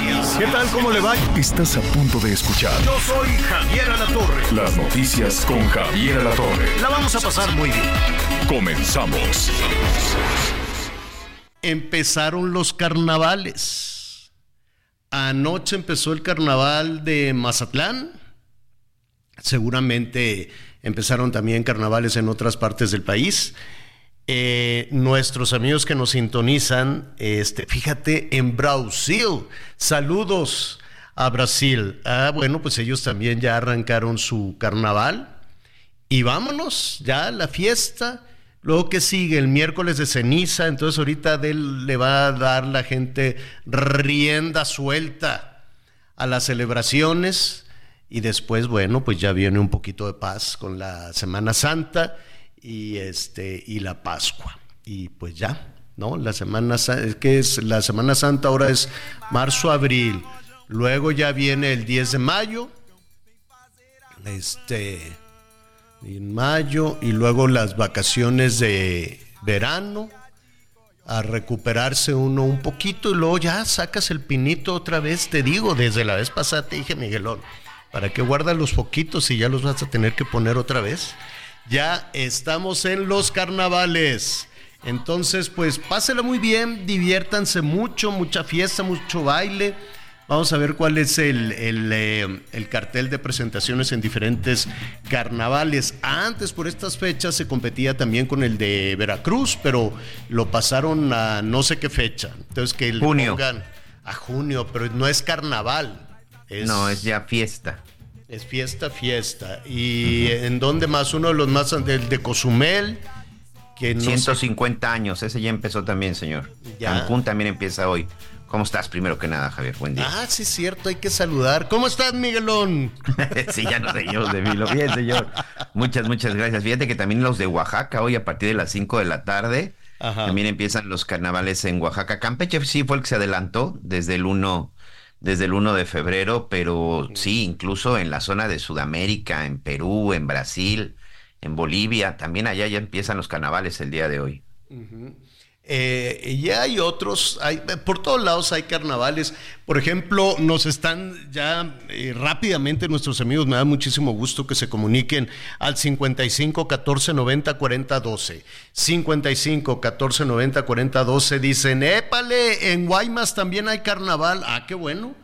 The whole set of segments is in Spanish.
Noticias. ¿Qué tal? ¿Cómo le va? Estás a punto de escuchar Yo soy Javier Alatorre. las noticias con Javier Alatorre. La vamos a pasar muy bien. Comenzamos. empezaron los carnavales. Anoche empezó el carnaval de Mazatlán. Seguramente empezaron también carnavales en otras partes del país. Eh, nuestros amigos que nos sintonizan, este, fíjate, en Brasil. Saludos a Brasil. Ah, bueno, pues ellos también ya arrancaron su carnaval. Y vámonos, ya la fiesta. Luego que sigue el miércoles de ceniza, entonces ahorita él le va a dar la gente rienda suelta a las celebraciones y después, bueno, pues ya viene un poquito de paz con la Semana Santa y este y la Pascua. Y pues ya, ¿no? La Semana es que es la Semana Santa ahora es marzo, abril. Luego ya viene el 10 de mayo. Este en mayo y luego las vacaciones de verano a recuperarse uno un poquito y luego ya sacas el pinito otra vez, te digo, desde la vez pasada te dije, Miguelón, ¿para qué guardas los foquitos si ya los vas a tener que poner otra vez? Ya estamos en los carnavales. Entonces, pues pásela muy bien, diviértanse mucho, mucha fiesta, mucho baile. Vamos a ver cuál es el, el, eh, el cartel de presentaciones en diferentes carnavales. Antes, por estas fechas, se competía también con el de Veracruz, pero lo pasaron a no sé qué fecha. Entonces, que le Junio. pongan a junio, pero no es carnaval. Es, No, es ya fiesta. Es fiesta, fiesta. ¿Y en dónde más? Uno de los más, el de Cozumel, que no sé- 150 años, ese ya empezó también, señor. Ya. Cancún también empieza hoy. ¿Cómo estás primero que nada, Javier? Buen día. Ah, sí es cierto, hay que saludar. ¿Cómo estás, Miguelón? sí, ya no sé yo de mí, lo bien, señor. Muchas, muchas gracias. Fíjate que también los de Oaxaca, hoy a partir de las 5 de la tarde, Ajá. también empiezan los carnavales en Oaxaca. Campeche sí fue el que se adelantó desde el 1, desde el 1 de febrero, pero sí, incluso en la zona de Sudamérica, en Perú, en Brasil, en Bolivia, también allá ya empiezan los carnavales el día de hoy. Eh, ya hay otros, hay, por todos lados hay carnavales. Por ejemplo, nos están ya eh, rápidamente nuestros amigos, me da muchísimo gusto que se comuniquen al 55 14 90 40 12. 55 14 90 40 12 dicen, épale, en Guaymas también hay carnaval. Ah, qué bueno.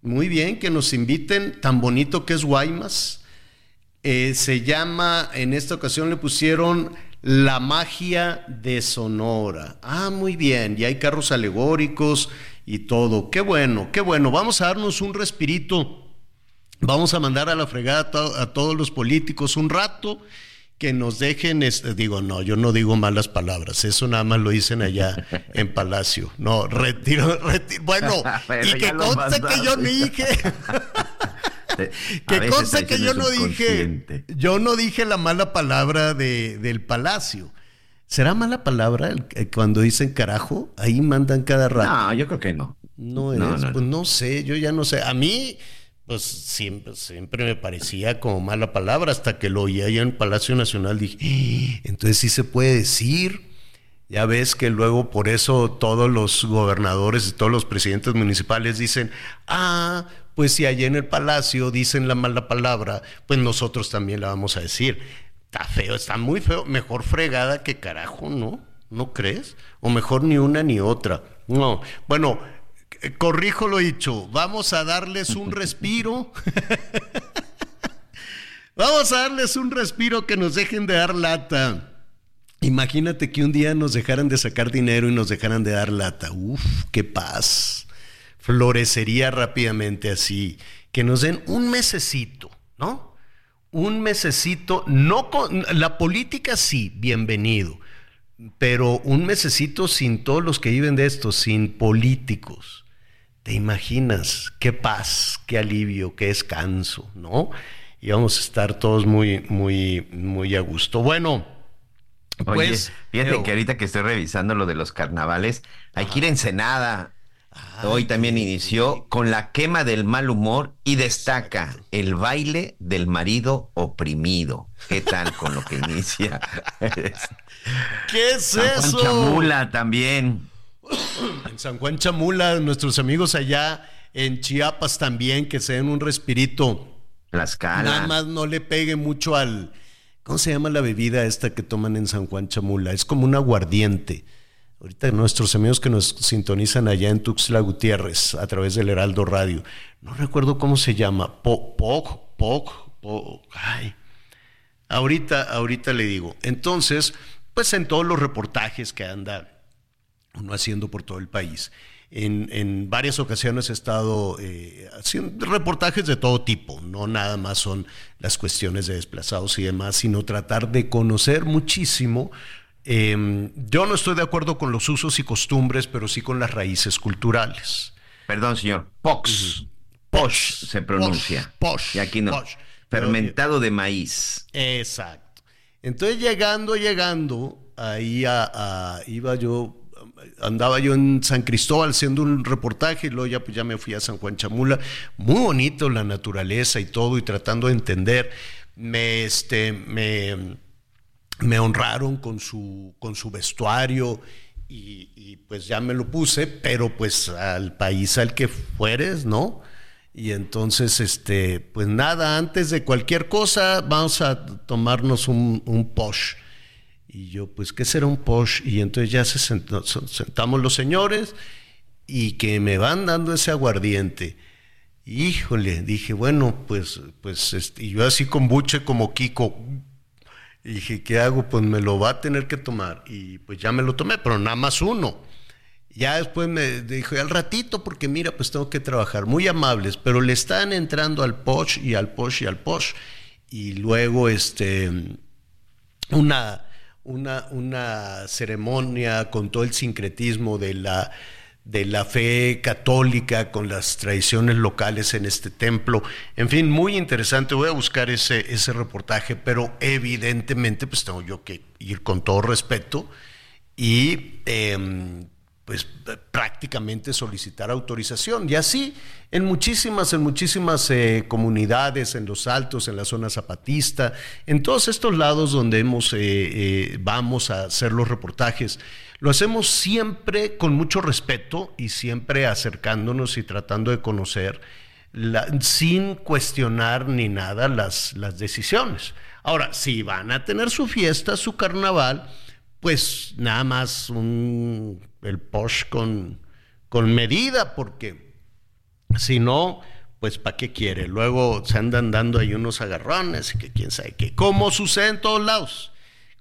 Muy bien, que nos inviten, tan bonito que es Guaymas. Eh, se llama, en esta ocasión le pusieron La magia de Sonora. Ah, muy bien, y hay carros alegóricos y todo. Qué bueno, qué bueno. Vamos a darnos un respirito. Vamos a mandar a la fregada a, to- a todos los políticos un rato que nos dejen, este, digo, no, yo no digo malas palabras, eso nada más lo dicen allá en Palacio. No, retiro, retiro, bueno, y que conste que yo mandaste. dije. A Que conste está que yo no dije, yo no dije la mala palabra de, del palacio. ¿Será mala palabra el- eh, cuando dicen carajo? Ahí mandan cada rato. No, yo creo que no. No, No, es, no, pues no. no sé, yo ya no sé. A mí, pues siempre, siempre me parecía como mala palabra hasta que lo oí allá en Palacio Nacional. Dije, "Ah, entonces sí se puede decir. Ya ves que luego por eso todos los gobernadores y todos los presidentes municipales dicen, ah, pues si allá en el palacio dicen la mala palabra, pues nosotros también la vamos a decir. Está feo, está muy feo. Mejor fregada que carajo, ¿no? ¿No crees? O mejor ni una ni otra. No. Bueno, corrijo lo dicho. Vamos a darles un respiro. Vamos a darles un respiro que nos dejen de dar lata. Imagínate que un día nos dejaran de sacar dinero y nos dejaran de dar lata. Uf, qué paz. Florecería rápidamente así. Que nos den un mesecito, ¿no? Un mesecito, no con la política sí, bienvenido. pero un mesecito sin todos los que viven de esto, sin políticos. ¿Te imaginas qué paz, qué alivio, qué descanso, no? Y vamos a estar todos muy, muy, muy a gusto. Bueno, Oye, pues, fíjate que ahorita que estoy revisando lo de los carnavales, hay que ir a Ensenada. Hoy también inició con la quema del mal humor y destaca el baile del marido oprimido. ¿Qué tal con lo que inicia? ¿Qué es San Juan? Chamula también. En San Juan Chamula, nuestros amigos allá en Chiapas también, que se den un respirito. Tlaxcala. Nada más no le pegue mucho al. ¿Cómo se llama la bebida esta que toman en San Juan Chamula? Es como un aguardiente. Ahorita nuestros amigos que nos sintonizan allá en Tuxtla Gutiérrez a través del Heraldo Radio. No recuerdo cómo se llama. Po- Pog, Pog, Pog. Ay. Ahorita, ahorita le digo. Entonces, pues en todos los reportajes que anda uno haciendo por todo el país. En, en varias ocasiones he estado eh, haciendo reportajes de todo tipo, no nada más son las cuestiones de desplazados y demás, sino tratar de conocer muchísimo. eh, yo no estoy de acuerdo con los usos y costumbres, pero sí con las raíces culturales. Perdón, señor. Pox. Posh se pronuncia. Posh, y aquí no. posh. Fermentado de maíz. Exacto. Entonces llegando, llegando, ahí a, a- iba yo, andaba yo en San Cristóbal haciendo un reportaje y luego ya, pues, ya me fui a San Juan Chamula. Muy bonito la naturaleza y todo y tratando de entender. Me, este, me, me honraron con su, con su vestuario y, pues ya me lo puse, pero pues al país al que fueres, ¿no? Y entonces, este, pues nada, antes de cualquier cosa, vamos a tomarnos un, un posh. Y yo, pues, ¿qué será un posh? Y entonces ya se sentamos los señores y que me van dando ese aguardiente. Híjole, dije, bueno, pues, pues, este, y yo así con buche como Kiko, y dije, ¿qué hago? Pues me lo va a tener que tomar. Y pues ya me lo tomé, pero nada más uno. Ya después me dijo, "Y al ratito, porque mira, pues tengo que trabajar. Muy amables, pero le están entrando al posh y al posh y al posh. Y luego, este, una, una, una ceremonia con todo el sincretismo de la, de la fe católica, con las tradiciones locales en este templo. En fin, muy interesante. Voy a buscar ese, ese reportaje, pero evidentemente pues tengo yo que ir con todo respeto y em, pues prácticamente solicitar autorización. Y así en muchísimas, en muchísimas eh, comunidades, en los altos, en la zona zapatista, en todos estos lados donde hemos, eh, eh, vamos a hacer los reportajes, lo hacemos siempre con mucho respeto y siempre acercándonos y tratando de conocer sin cuestionar ni nada las, las decisiones. Ahora, si van a tener su fiesta, su carnaval, pues nada más un, el posh con, con medida, porque si no, pues ¿para qué quiere? Luego se andan dando ahí unos agarrones que quién sabe qué. Como sucede en todos lados.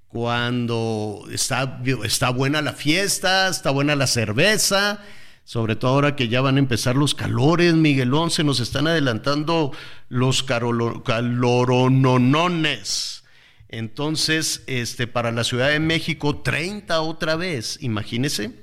Cuando está, está buena la fiesta, está buena la cerveza, sobre todo ahora que ya van a empezar los calores, Miguelón, se nos están adelantando los calorononones. Entonces, este, para la Ciudad de México, 30 otra vez, imagínese.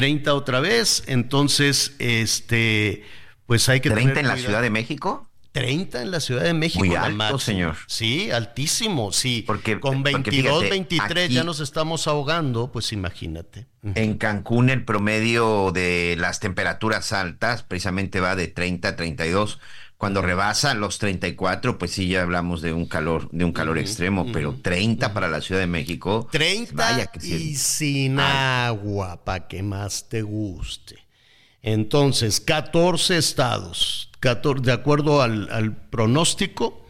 30 otra vez, entonces, este, pues hay que 30 tener en la. Ciudad de México. 30 en la Ciudad de México. Muy alto, señor. Sí, altísimo, sí. Porque- Con porque 22, fíjate, 23 ya nos estamos ahogando, pues imagínate. En Cancún el promedio de las temperaturas altas precisamente va de 30 a 32. Cuando rebasa los 34, pues sí ya hablamos de un calor, de un calor extremo, pero 30 para la Ciudad de México. 30 vaya que sí. y sin agua, para que más te guste. Entonces, 14 estados, 14, de acuerdo al, al pronóstico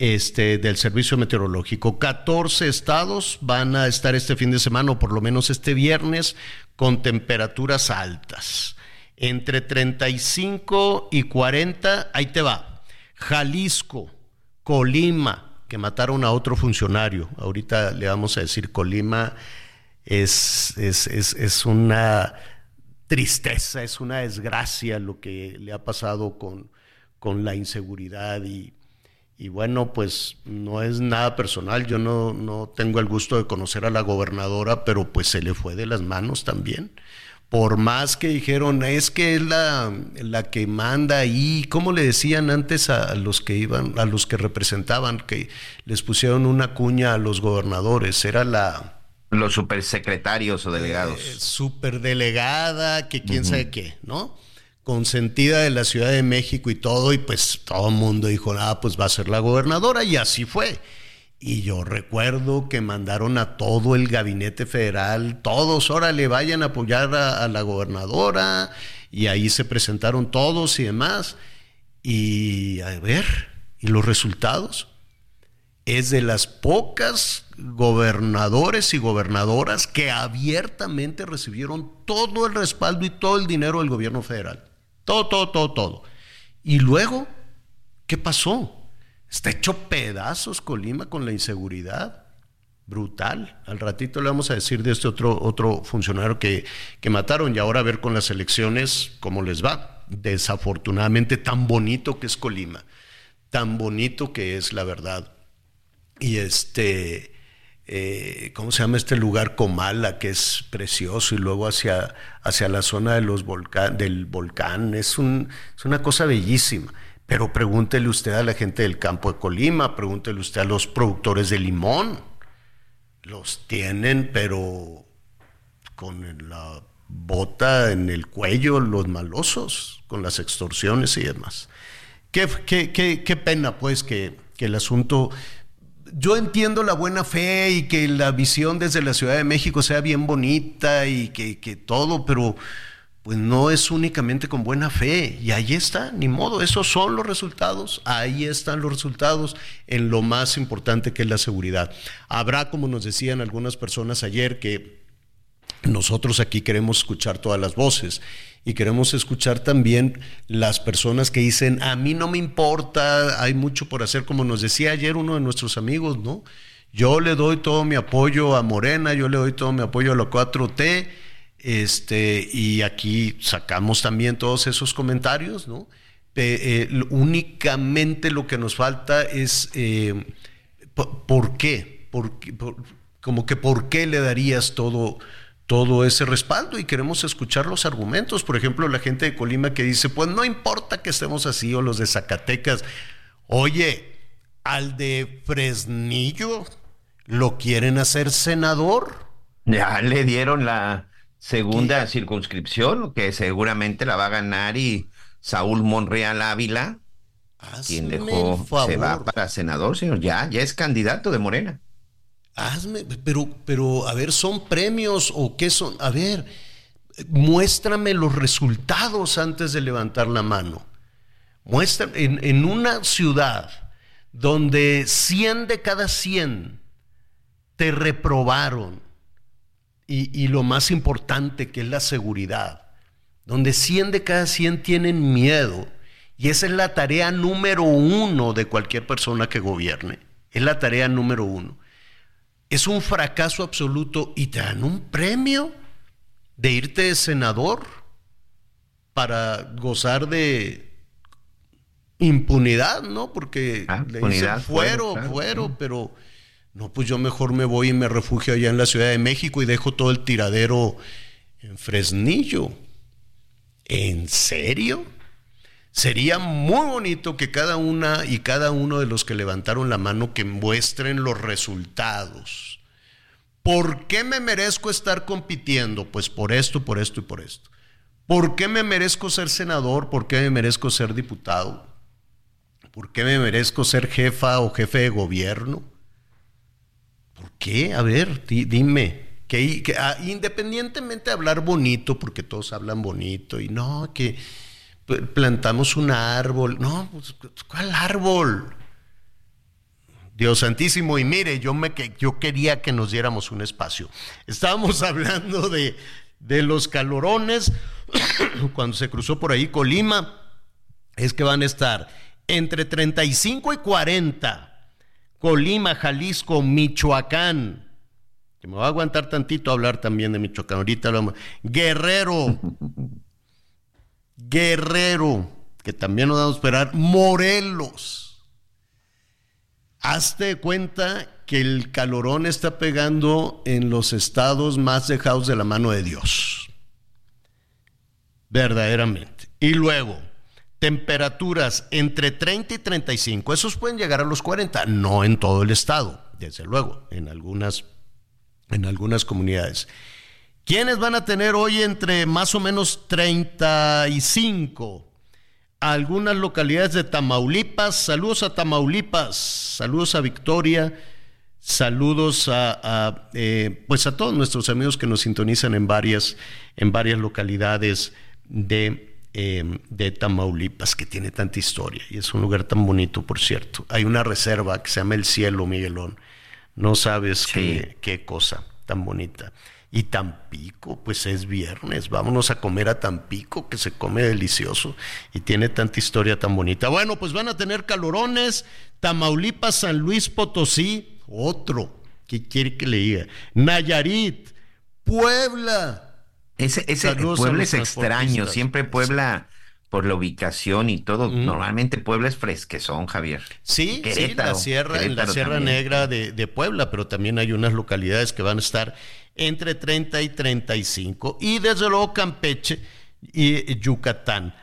este, del Servicio Meteorológico, 14 estados van a estar este fin de semana, o por lo menos este viernes, con temperaturas altas. Entre 35 y 40, ahí te va. Jalisco, Colima, que mataron a otro funcionario. Ahorita le vamos a decir Colima es, es, es, es una tristeza, es una desgracia lo que le ha pasado con, con la inseguridad y, Y bueno, pues no es nada personal, yo no, no tengo el gusto de conocer a la gobernadora, pero pues se le fue de las manos también. Por más que dijeron, es que es la, la que manda ahí, ¿cómo le decían antes a los que iban, a los que representaban, que les pusieron una cuña a los gobernadores? Era la, Los supersecretarios o delegados. eh, superdelegada, que quién sabe qué, ¿no? Consentida de la Ciudad de México y todo, y pues todo el mundo dijo, ah, pues va a ser la gobernadora, y así fue. Y yo recuerdo que mandaron a todo el gabinete federal, todos, órale, vayan a apoyar a, la gobernadora, y ahí se presentaron todos y demás. Y a ver, ¿y los resultados? es de las pocas gobernadores y gobernadoras que abiertamente recibieron todo el respaldo y todo el dinero del gobierno federal. Todo, todo, todo, todo. Y luego, ¿qué pasó? Está hecho pedazos Colima con la inseguridad. Brutal. Al ratito le vamos a decir de este otro, otro funcionario que, que mataron y ahora a ver con las elecciones cómo les va. Desafortunadamente, tan bonito que es Colima. Tan bonito que es la verdad y este, eh, ¿cómo se llama este lugar? Comala, que es precioso, y luego hacia, hacia la zona de los del volcán. Es, un, es una cosa bellísima. Pero pregúntele usted a la gente del campo de Colima, pregúntele usted a los productores de limón. Los tienen, pero con la bota en el cuello, los malosos, con las extorsiones y demás. Qué, qué, qué, qué pena, pues, que, que el asunto yo entiendo la buena fe y que la visión desde la Ciudad de México sea bien bonita y que, que, todo, pero pues no es únicamente con buena fe. Y ahí está, ni modo, esos son los resultados, ahí están los resultados en lo más importante que es la seguridad. Habrá, como nos decían algunas personas ayer, que nosotros aquí queremos escuchar todas las voces y queremos escuchar también las personas que dicen, a mí no me importa, hay mucho por hacer, como nos decía ayer uno de nuestros amigos, ¿no? Yo le doy todo mi apoyo a Morena, yo le doy todo mi apoyo a la 4T, este, y aquí sacamos también todos esos comentarios, ¿no? Eh, únicamente lo que nos falta es, eh, ¿por qué? ¿Por, por, como que ¿por qué le darías todo? todo ese respaldo y queremos escuchar los argumentos. Por ejemplo, la gente de Colima que dice, pues no importa que estemos así, o los de Zacatecas, oye, al de Fresnillo lo quieren hacer senador. Ya le dieron la segunda ¿Qué? circunscripción, que seguramente la va a ganar y Saúl Monreal Ávila, Hazme quien dejó, se va para senador, señor, ya, ya es candidato de Morena. Hazme, pero, pero, a ver, ¿son premios o qué son? A ver, muéstrame los resultados antes de levantar la mano. Muestra, en, en una ciudad donde 100 de cada 100 te reprobaron, y, y, lo más importante que es la seguridad, donde 100 de cada 100 tienen miedo, y esa es la tarea número uno de cualquier persona que gobierne, es la tarea número uno es un fracaso absoluto y te dan un premio de irte de senador para gozar de impunidad, ¿no? Porque ah, le dicen fuero, claro, fuero, sí. pero no, pues yo mejor me voy y me refugio allá en la Ciudad de México y dejo todo el tiradero en Fresnillo. ¿En serio? Sería muy bonito que cada una y cada uno de los que levantaron la mano que muestren los resultados. ¿Por qué me merezco estar compitiendo? Pues por esto, por esto y por esto. ¿Por qué me merezco ser senador? ¿Por qué me merezco ser diputado? ¿Por qué me merezco ser jefa o jefe de gobierno? ¿Por qué? A ver, dime. Que, que ah, independientemente de hablar bonito, porque todos hablan bonito, y no, que plantamos un árbol. No, pues, ¿cuál árbol? Dios santísimo, y mire, yo, me, yo quería que nos diéramos un espacio. Estábamos hablando de, de los calorones, cuando se cruzó por ahí Colima, es que van a estar entre 35 y 40. Colima, Jalisco, Michoacán. Que me va a aguantar tantito hablar también de Michoacán. Ahorita lo Guerrero. Guerrero, que también nos vamos a esperar, Morelos, Hazte cuenta que el calorón está pegando en los estados más dejados de la mano de Dios. Verdaderamente. Y luego, temperaturas entre 30 y 35. Esos pueden llegar a los 40, no en todo el estado, desde luego, en algunas, en algunas comunidades. ¿Quiénes van a tener hoy entre más o menos 35? Algunas localidades de Tamaulipas. Saludos a Tamaulipas, saludos a Victoria, saludos a, eh, pues a todos nuestros amigos que nos sintonizan en varias, en varias localidades de, eh, de Tamaulipas, que tiene tanta historia y es un lugar tan bonito, por cierto. Hay una reserva que se llama El Cielo, Miguelón. No sabes Sí. qué, qué cosa tan bonita. Y Tampico, pues es viernes, vámonos a comer a Tampico, que se come delicioso y tiene tanta historia tan bonita. Bueno, pues van a tener calorones, Tamaulipas, San Luis Potosí, otro, ¿qué quiere que le diga? Nayarit, Puebla. Ese, ese Saludos Puebla es extraño, siempre Puebla, por la ubicación y todo, normalmente Puebla es fresquezón, Javier. Sí, sí, la Sierra, en la Sierra también. Negra de, de Puebla, pero también hay unas localidades que van a estar entre 30 y 35. Y desde luego Campeche y Yucatán.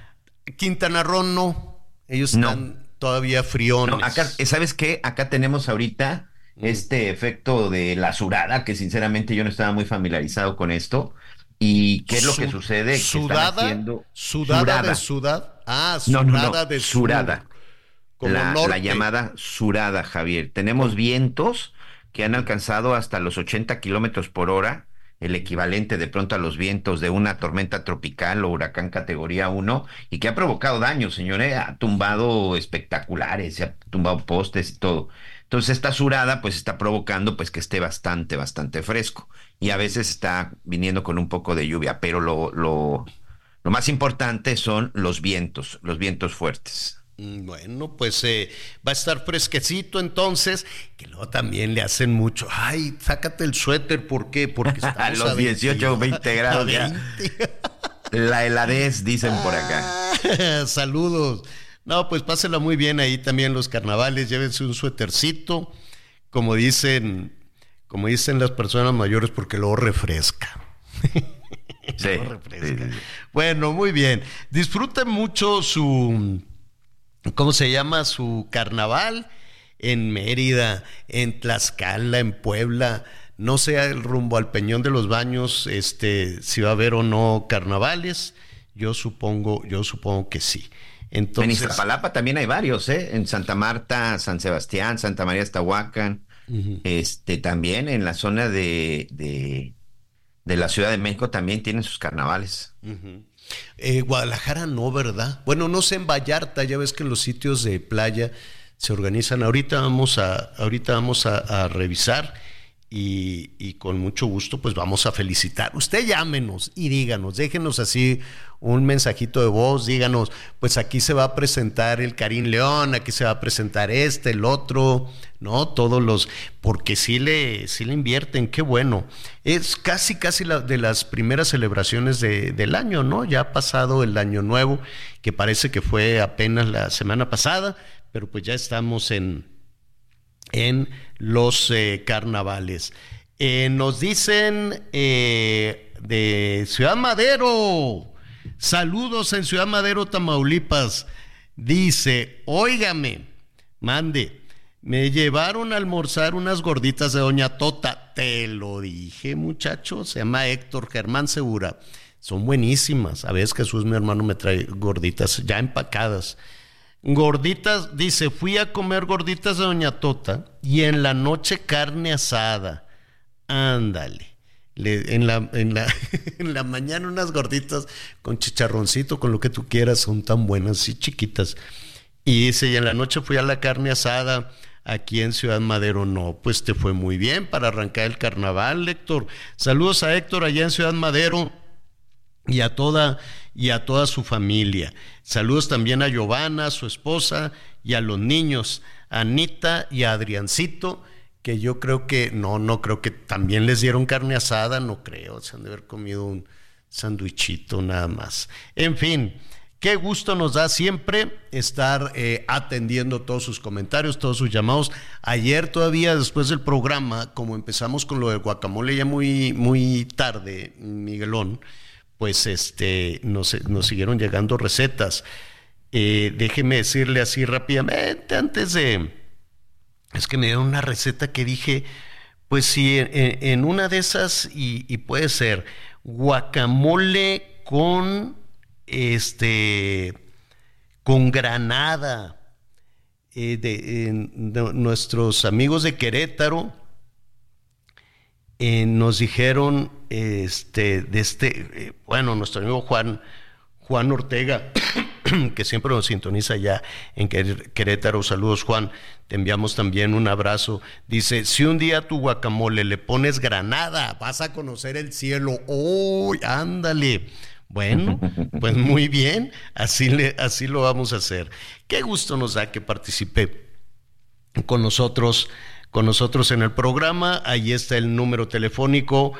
Quintana Roo no, ellos No. están todavía friones. No, acá, eh, ¿sabes qué? Acá tenemos ahorita Mm. este efecto de la surada, que sinceramente yo no estaba muy familiarizado con esto. ¿Y qué es lo que Su- sucede? Que Sudada, haciendo sudada, surada. de ciudad. Ah, No, surada no, no, de sur, surada. como la, llamada surada, Javier. Tenemos vientos que han alcanzado hasta los 80 kilómetros por hora, el equivalente de pronto a los vientos de una tormenta tropical o huracán categoría 1, y que ha provocado daños, señores. Ha tumbado espectaculares, se ha tumbado postes y todo. Entonces esta surada pues está provocando pues que esté bastante, bastante fresco. Y a veces está viniendo con un poco de lluvia, pero lo, lo, lo más importante son los vientos, los vientos fuertes. Mm, Bueno, pues eh, va a estar fresquecito entonces, que luego también le hacen mucho. Ay, sácate el suéter, ¿por qué? Porque estamos A los 18, 20 grados ya. 20. La heladez, dicen por acá. Saludos. No, pues pásenla muy bien ahí también los carnavales, llévense un suétercito, como dicen, como dicen las personas mayores, porque luego refresca. Sí, Luego refresca. sí, sí, sí. Bueno, muy bien. Disfruten mucho su, ¿cómo se llama? Su carnaval en Mérida, en Tlaxcala, en Puebla. No sé el rumbo al Peñón de los Baños, este, si va a haber o no carnavales. Yo supongo, yo supongo que sí. En Entonces, Iztapalapa también hay varios, ¿eh? En Santa Marta, San Sebastián, Santa María Este, también en la zona de, de, de la Ciudad de México también tienen sus carnavales. Eh, Guadalajara no, ¿verdad? Bueno, no sé en Vallarta, ya ves que en los sitios de playa se organizan. Ahorita vamos a, ahorita vamos a, a revisar y, y con mucho gusto pues vamos a felicitar. Usted llámenos y díganos, déjenos así un mensajito de voz, díganos, pues aquí se va a presentar el Karim León, aquí se va a presentar este, el otro, ¿no? Todos los, porque sí le, sí le invierten, qué bueno. Es casi, casi la, de las primeras celebraciones de- del año, ¿no? Ya ha pasado el año nuevo, que parece que fue apenas la semana pasada, pero pues ya estamos en, en los eh, carnavales. Eh, nos dicen eh, de Ciudad Madero, saludos en Ciudad Madero, Tamaulipas. Dice, óigame, mande, me llevaron a almorzar unas gorditas de Doña Tota. Te lo dije, muchacho, se llama Héctor Germán Segura. Son buenísimas. A veces Jesús, mi hermano, me trae gorditas ya empacadas. Gorditas, dice, fui a comer gorditas de Doña Tota y en la noche carne asada. Ándale. Le- en, la, en, la, en la mañana unas gorditas con chicharroncito, con lo que tú quieras, son tan buenas, sí, chiquitas. Y dice, y en la noche fui a la carne asada aquí en Ciudad Madero. No, pues te fue muy bien para arrancar el carnaval, Héctor. Saludos a Héctor allá en Ciudad Madero y a toda y a toda su familia. Saludos también a Giovanna, su esposa, y a los niños, a Anita y a Adriancito, que yo creo que, no, no creo que también les dieron carne asada, no creo, se han de haber comido un sandwichito nada más. En fin, Qué gusto nos da siempre estar eh, atendiendo todos sus comentarios, todos sus llamados. Ayer todavía después del programa, como empezamos con lo del guacamole ya muy, muy tarde, Miguelón, pues este, nos, nos siguieron llegando recetas. Eh, déjeme decirle así rápidamente, antes de... Es que me dieron una receta que dije, pues sí, en, una de esas, y, puede ser guacamole con este, con Granada. Eh, de, nuestros amigos de Querétaro eh, nos dijeron, este, de este, eh, bueno, nuestro amigo Juan, Juan Ortega, que siempre nos sintoniza ya en Querétaro. Saludos, Juan. Te enviamos también un abrazo. Dice: Si un día a tu guacamole le pones granada, vas a conocer el cielo. ¡Uy! ándale! Bueno, pues muy bien, así, le, así lo vamos a hacer. Qué gusto nos da que participe con nosotros con nosotros en el programa. Ahí está el número telefónico.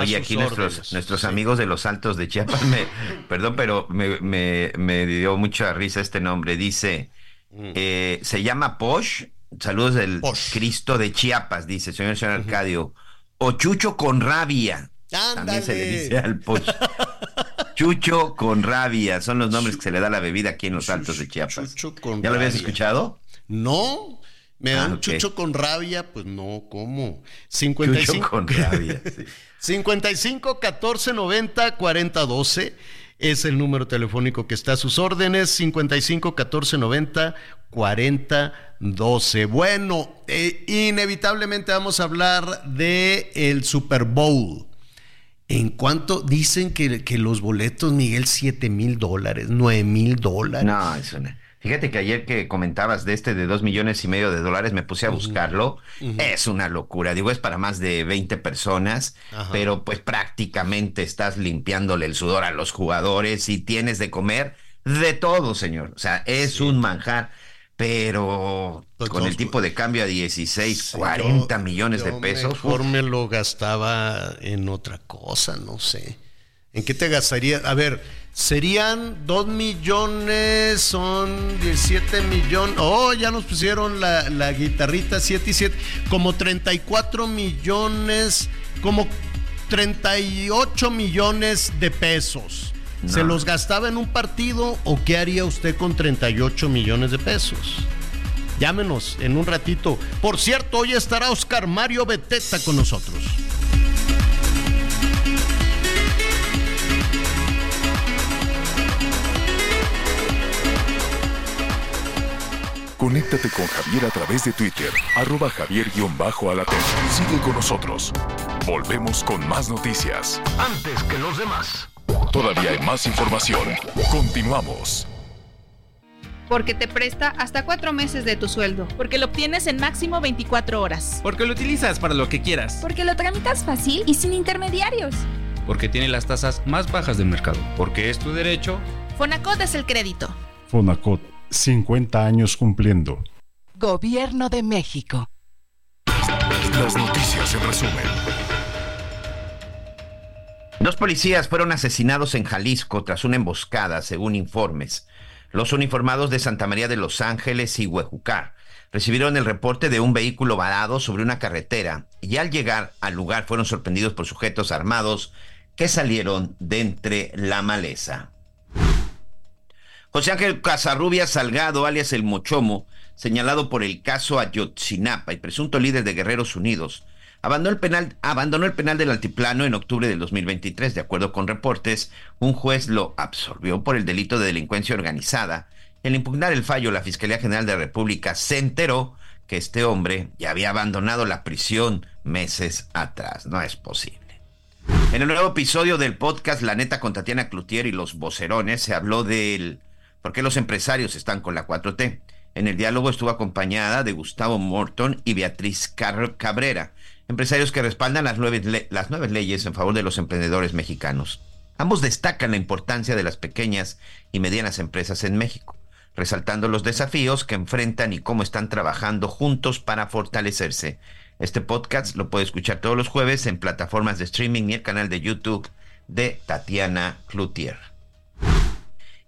Oye, aquí nuestros, nuestros amigos de los Altos de Chiapas, me, perdón, pero me, me, dio mucha risa este nombre. Dice, mm. eh, se llama Posh. Saludos del Cristo de Chiapas, dice señor señor Arcadio. O Chucho con rabia. También se le dice al Posh. Chucho con rabia, son los nombres que se le da a la bebida aquí en los Altos de Chiapas. Chucho con ¿Ya lo habías escuchado? No, me dan ah, chucho con rabia, pues no, ¿cómo? 55 chucho con rabia. 55 14 90 40 12 es el número telefónico que está a sus órdenes. 55 14 90 40 12. Bueno, eh, inevitablemente vamos a hablar de el Super Bowl. ¿En cuánto dicen que, que los boletos, Miguel, 7 mil dólares, 9 mil dólares? No, eso no. Fíjate que ayer que comentabas de este de dos millones y medio de dólares, me puse a buscarlo. Es una locura. Digo, es para más de 20 personas, pero pues prácticamente estás limpiándole el sudor a los jugadores y tienes de comer de todo, señor. O sea, es un manjar pero pues con el tipo de cambio a 16, 40 millones de pesos. Mejor me lo gastaba en otra cosa, no sé. ¿En qué te gastaría? A ver, serían 2 millones, son 17 millones. Oh, ya nos pusieron la, la guitarrita 7 y 7, como 34 millones, como 38 millones de pesos. ¿Se los gastaba en un partido o qué haría usted con 38 millones de pesos? Llámenos en un ratito. Por cierto, hoy estará Oscar Mario Beteta con nosotros. Conéctate con Javier a través de Twitter, arroba javier-alatón. Sigue con nosotros. Volvemos con más noticias. Antes que los demás. Todavía hay más información. Continuamos. Porque te presta hasta cuatro meses de tu sueldo. Porque lo obtienes en máximo 24 horas. Porque lo utilizas para lo que quieras. Porque lo tramitas fácil y sin intermediarios. Porque tiene las tasas más bajas del mercado. Porque es tu derecho. Fonacot es el crédito. Fonacot, 50 años cumpliendo. Gobierno de México. Las noticias en resumen. Dos policías fueron asesinados en Jalisco tras una emboscada, según informes. Los uniformados de Santa María de los Ángeles y Huejucar recibieron el reporte de un vehículo varado sobre una carretera y al llegar al lugar fueron sorprendidos por sujetos armados que salieron de entre la maleza. José Ángel Casarrubia Salgado, alias El Mochomo, señalado por el caso Ayotzinapa y presunto líder de Guerreros Unidos, Abandonó el, penal, abandonó el penal del Altiplano en octubre del 2023. De acuerdo con reportes, un juez lo absorbió por el delito de delincuencia organizada. Al impugnar el fallo, la Fiscalía General de la República se enteró que este hombre ya había abandonado la prisión meses atrás. No es posible. En el nuevo episodio del podcast La Neta con Tatiana Cloutier y los vocerones se habló del por qué los empresarios están con la 4T. En el diálogo estuvo acompañada de Gustavo Morton y Beatriz Cabrera empresarios que respaldan las nueve, las leyes en favor de los emprendedores mexicanos. Ambos destacan la importancia de las pequeñas y medianas empresas en México, resaltando los desafíos que enfrentan y cómo están trabajando juntos para fortalecerse. Este podcast lo puede escuchar todos los jueves en plataformas de streaming y el canal de YouTube de Tatiana Cloutier.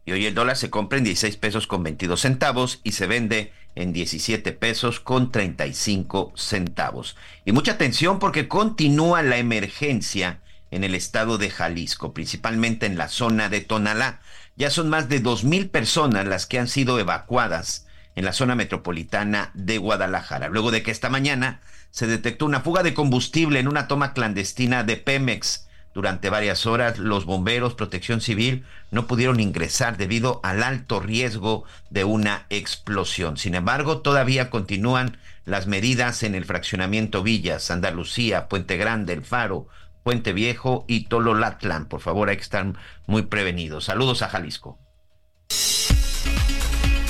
Y hoy el dólar se compra en 16 pesos con 22 centavos y se vende en 17 pesos con 35 centavos. Y mucha atención porque continúa la emergencia en el estado de Jalisco, principalmente en la zona de Tonalá. Ya son más de 2.000 personas las que han sido evacuadas en la zona metropolitana de Guadalajara, luego de que esta mañana se detectó una fuga de combustible en una toma clandestina de Pemex. Durante varias horas los bomberos, protección civil, no pudieron ingresar debido al alto riesgo de una explosión. Sin embargo, todavía continúan las medidas en el fraccionamiento Villas, Santa Lucía, Puente Grande, El Faro, Puente Viejo y Tololatlán. Por favor, hay que estar muy prevenidos. Saludos a Jalisco.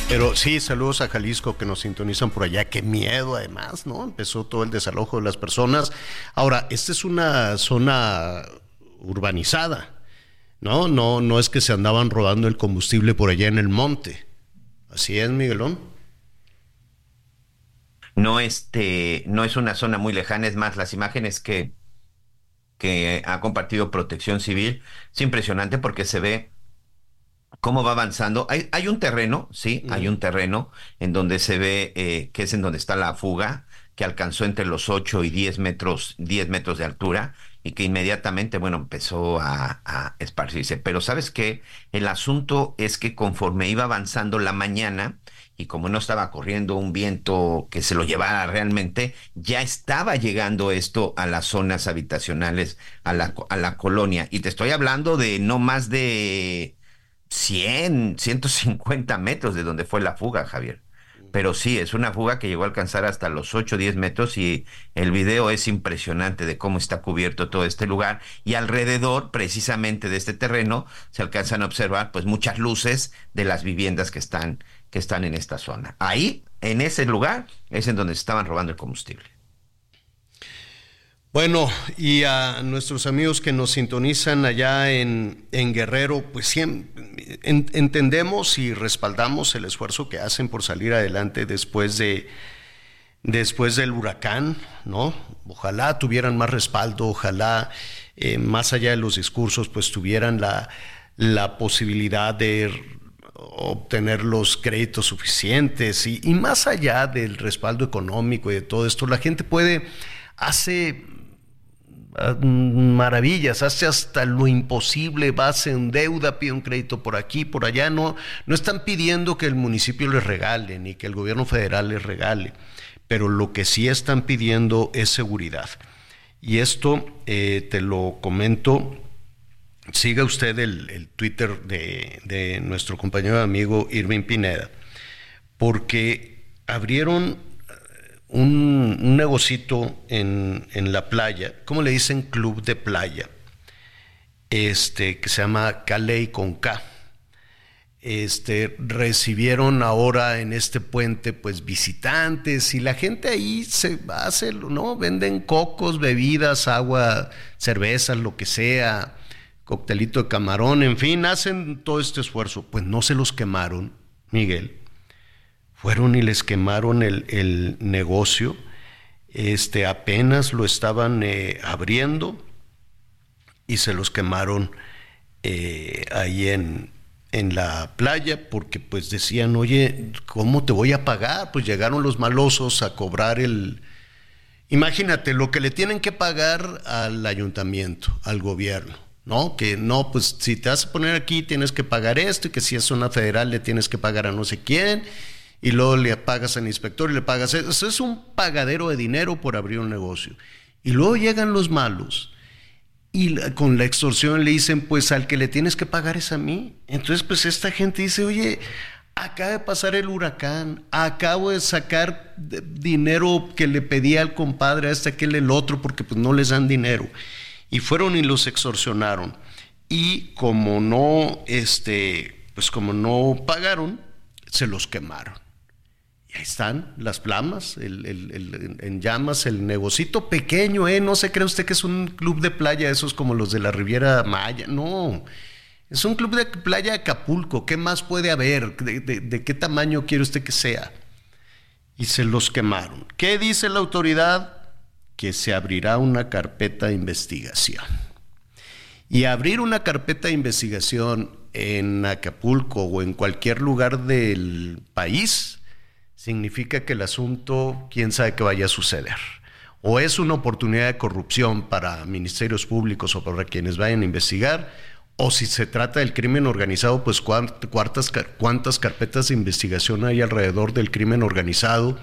Pero sí, saludos a Jalisco que nos sintonizan por allá. Qué miedo, además, ¿no? Empezó todo el desalojo de las personas. Ahora, esta es una zona urbanizada, ¿no? No, no es que se andaban rodando el combustible por allá en el monte. Así es, Miguelón. No, este, no es una zona muy lejana, es más, las imágenes que, que ha compartido Protección Civil es impresionante porque se ve cómo va avanzando. Hay, hay un terreno, sí, hay un terreno en donde se ve eh, que es en donde está la fuga, que alcanzó entre los 8 y 10 metros, 10 metros de altura y que inmediatamente, bueno, empezó a, a esparcirse. Pero sabes qué, el asunto es que conforme iba avanzando la mañana, y como no estaba corriendo un viento que se lo llevara realmente, ya estaba llegando esto a las zonas habitacionales, a la, a la colonia. Y te estoy hablando de no más de 100, 150 metros de donde fue la fuga, Javier. Pero sí, es una fuga que llegó a alcanzar hasta los 8 o 10 metros y el video es impresionante de cómo está cubierto todo este lugar y alrededor precisamente de este terreno se alcanzan a observar pues muchas luces de las viviendas que están que están en esta zona. Ahí, en ese lugar, es en donde se estaban robando el combustible. Bueno, y a nuestros amigos que nos sintonizan allá en, en Guerrero, pues entendemos y respaldamos el esfuerzo que hacen por salir adelante después de después del huracán, ¿no? Ojalá tuvieran más respaldo, ojalá eh, más allá de los discursos, pues tuvieran la, la posibilidad de obtener los créditos suficientes y, y, más allá del respaldo económico y de todo esto, la gente puede, hace maravillas, hace hasta lo imposible, va, en deuda, pide un crédito por aquí, por allá, no, no están pidiendo que el municipio les regale ni que el gobierno federal les regale, pero lo que sí están pidiendo es seguridad. Y esto eh, te lo comento siga usted el, Twitter de, nuestro compañero amigo Irving Pineda, porque abrieron eh, un, negocito en, la playa, ¿cómo le dicen? Club de playa, este, que se llama Caley con K. Este, recibieron ahora en este puente pues visitantes y la gente ahí se hace, ¿no? Venden cocos, bebidas, agua, cervezas, lo que sea coctelito de camarón, en fin, hacen todo este esfuerzo. Pues no se los quemaron, Miguel. Fueron y les quemaron el, negocio. Este, apenas lo estaban eh, abriendo y se los quemaron eh, ahí en, en la playa porque pues decían, oye, ¿cómo te voy a pagar? Pues llegaron los malosos a cobrar el... Imagínate lo que le tienen que pagar al ayuntamiento, al gobierno ¿no? Que no, pues si te vas a poner aquí tienes que pagar esto y que si es una federal le tienes que pagar a no sé quién y luego le pagas al inspector y le pagas eso. Es un pagadero de dinero por abrir un negocio. Y luego llegan los malos y con la extorsión le dicen, pues al que le tienes que pagar es a mí. Entonces, pues esta gente dice, oye, acaba de pasar el huracán, acabo de sacar dinero que le pedía al compadre a este, aquel, el otro, porque pues no les dan dinero y fueron y los extorsionaron. Y como no, este, pues como no pagaron, se los quemaron. Y ahí están las flamas, en llamas, el negocito pequeño, ¿eh? No se cree usted que es un club de playa, esos como los de la Riviera Maya, no. Es un club de playa de Acapulco, ¿qué más puede haber? de qué tamaño quiere usted que sea? Y se los quemaron. ¿Qué dice la autoridad? que se abrirá una carpeta de investigación. Y abrir una carpeta de investigación en Acapulco o en cualquier lugar del país, significa que el asunto, quién sabe qué vaya a suceder. O es una oportunidad de corrupción para ministerios públicos o para quienes vayan a investigar, o si se trata del crimen organizado, pues cuántas, cuántas carpetas de investigación hay alrededor del crimen organizado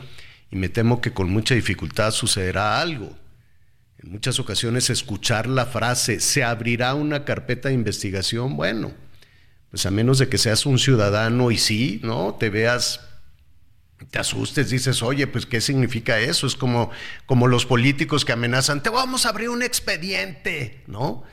y me temo que con mucha dificultad sucederá algo. En muchas ocasiones escuchar la frase, se abrirá una carpeta de investigación, bueno, pues a menos de que seas un ciudadano y sí, ¿no? Te veas te asustes, dices, oye, pues ¿qué significa eso? Es como, como los políticos que amenazan, te vamos a abrir un expediente, ¿no?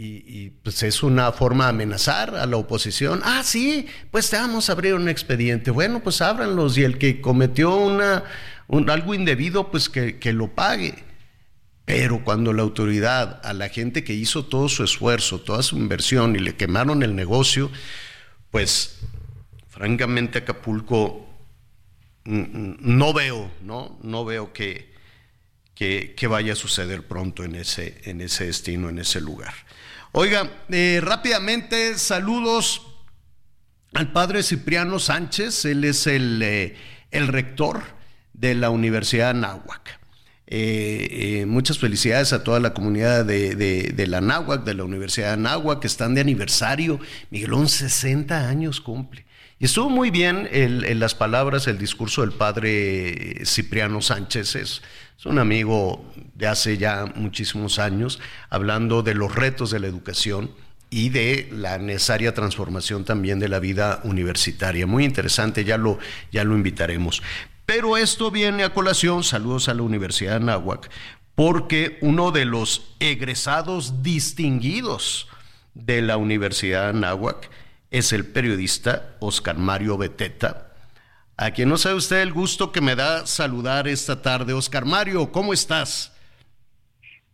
Y, pues es una forma de amenazar a la oposición. Ah, sí, pues te vamos a abrir un expediente. Bueno, pues ábranlos y el que cometió una, algo indebido, pues que, que lo pague. Pero cuando la autoridad, a la gente que hizo todo su esfuerzo, toda su inversión y le quemaron el negocio, pues francamente Acapulco no veo, ¿no? No veo que, que, vaya a suceder pronto en ese, en ese destino, en ese lugar. Oiga, eh, rápidamente saludos al padre Cipriano Sánchez, él es el, eh, el rector de la Universidad de Anáhuac. Eh, muchas felicidades a toda la comunidad de, de, la Náhuac, de la Universidad de Anáhuac, que están de aniversario. Miguelón, 60 años cumple. Y estuvo muy bien en las palabras, el discurso del padre Cipriano Sánchez. Es, es un amigo de hace ya muchísimos años, hablando de los retos de la educación y de la necesaria transformación también de la vida universitaria. Muy interesante, ya lo, ya lo invitaremos. Pero esto viene a colación, saludos a la Universidad de Anáhuac, porque uno de los egresados distinguidos de la Universidad de Anáhuac es el periodista Oscar Mario Beteta, a quien no sabe usted el gusto que me da saludar esta tarde. Oscar Mario, ¿cómo estás?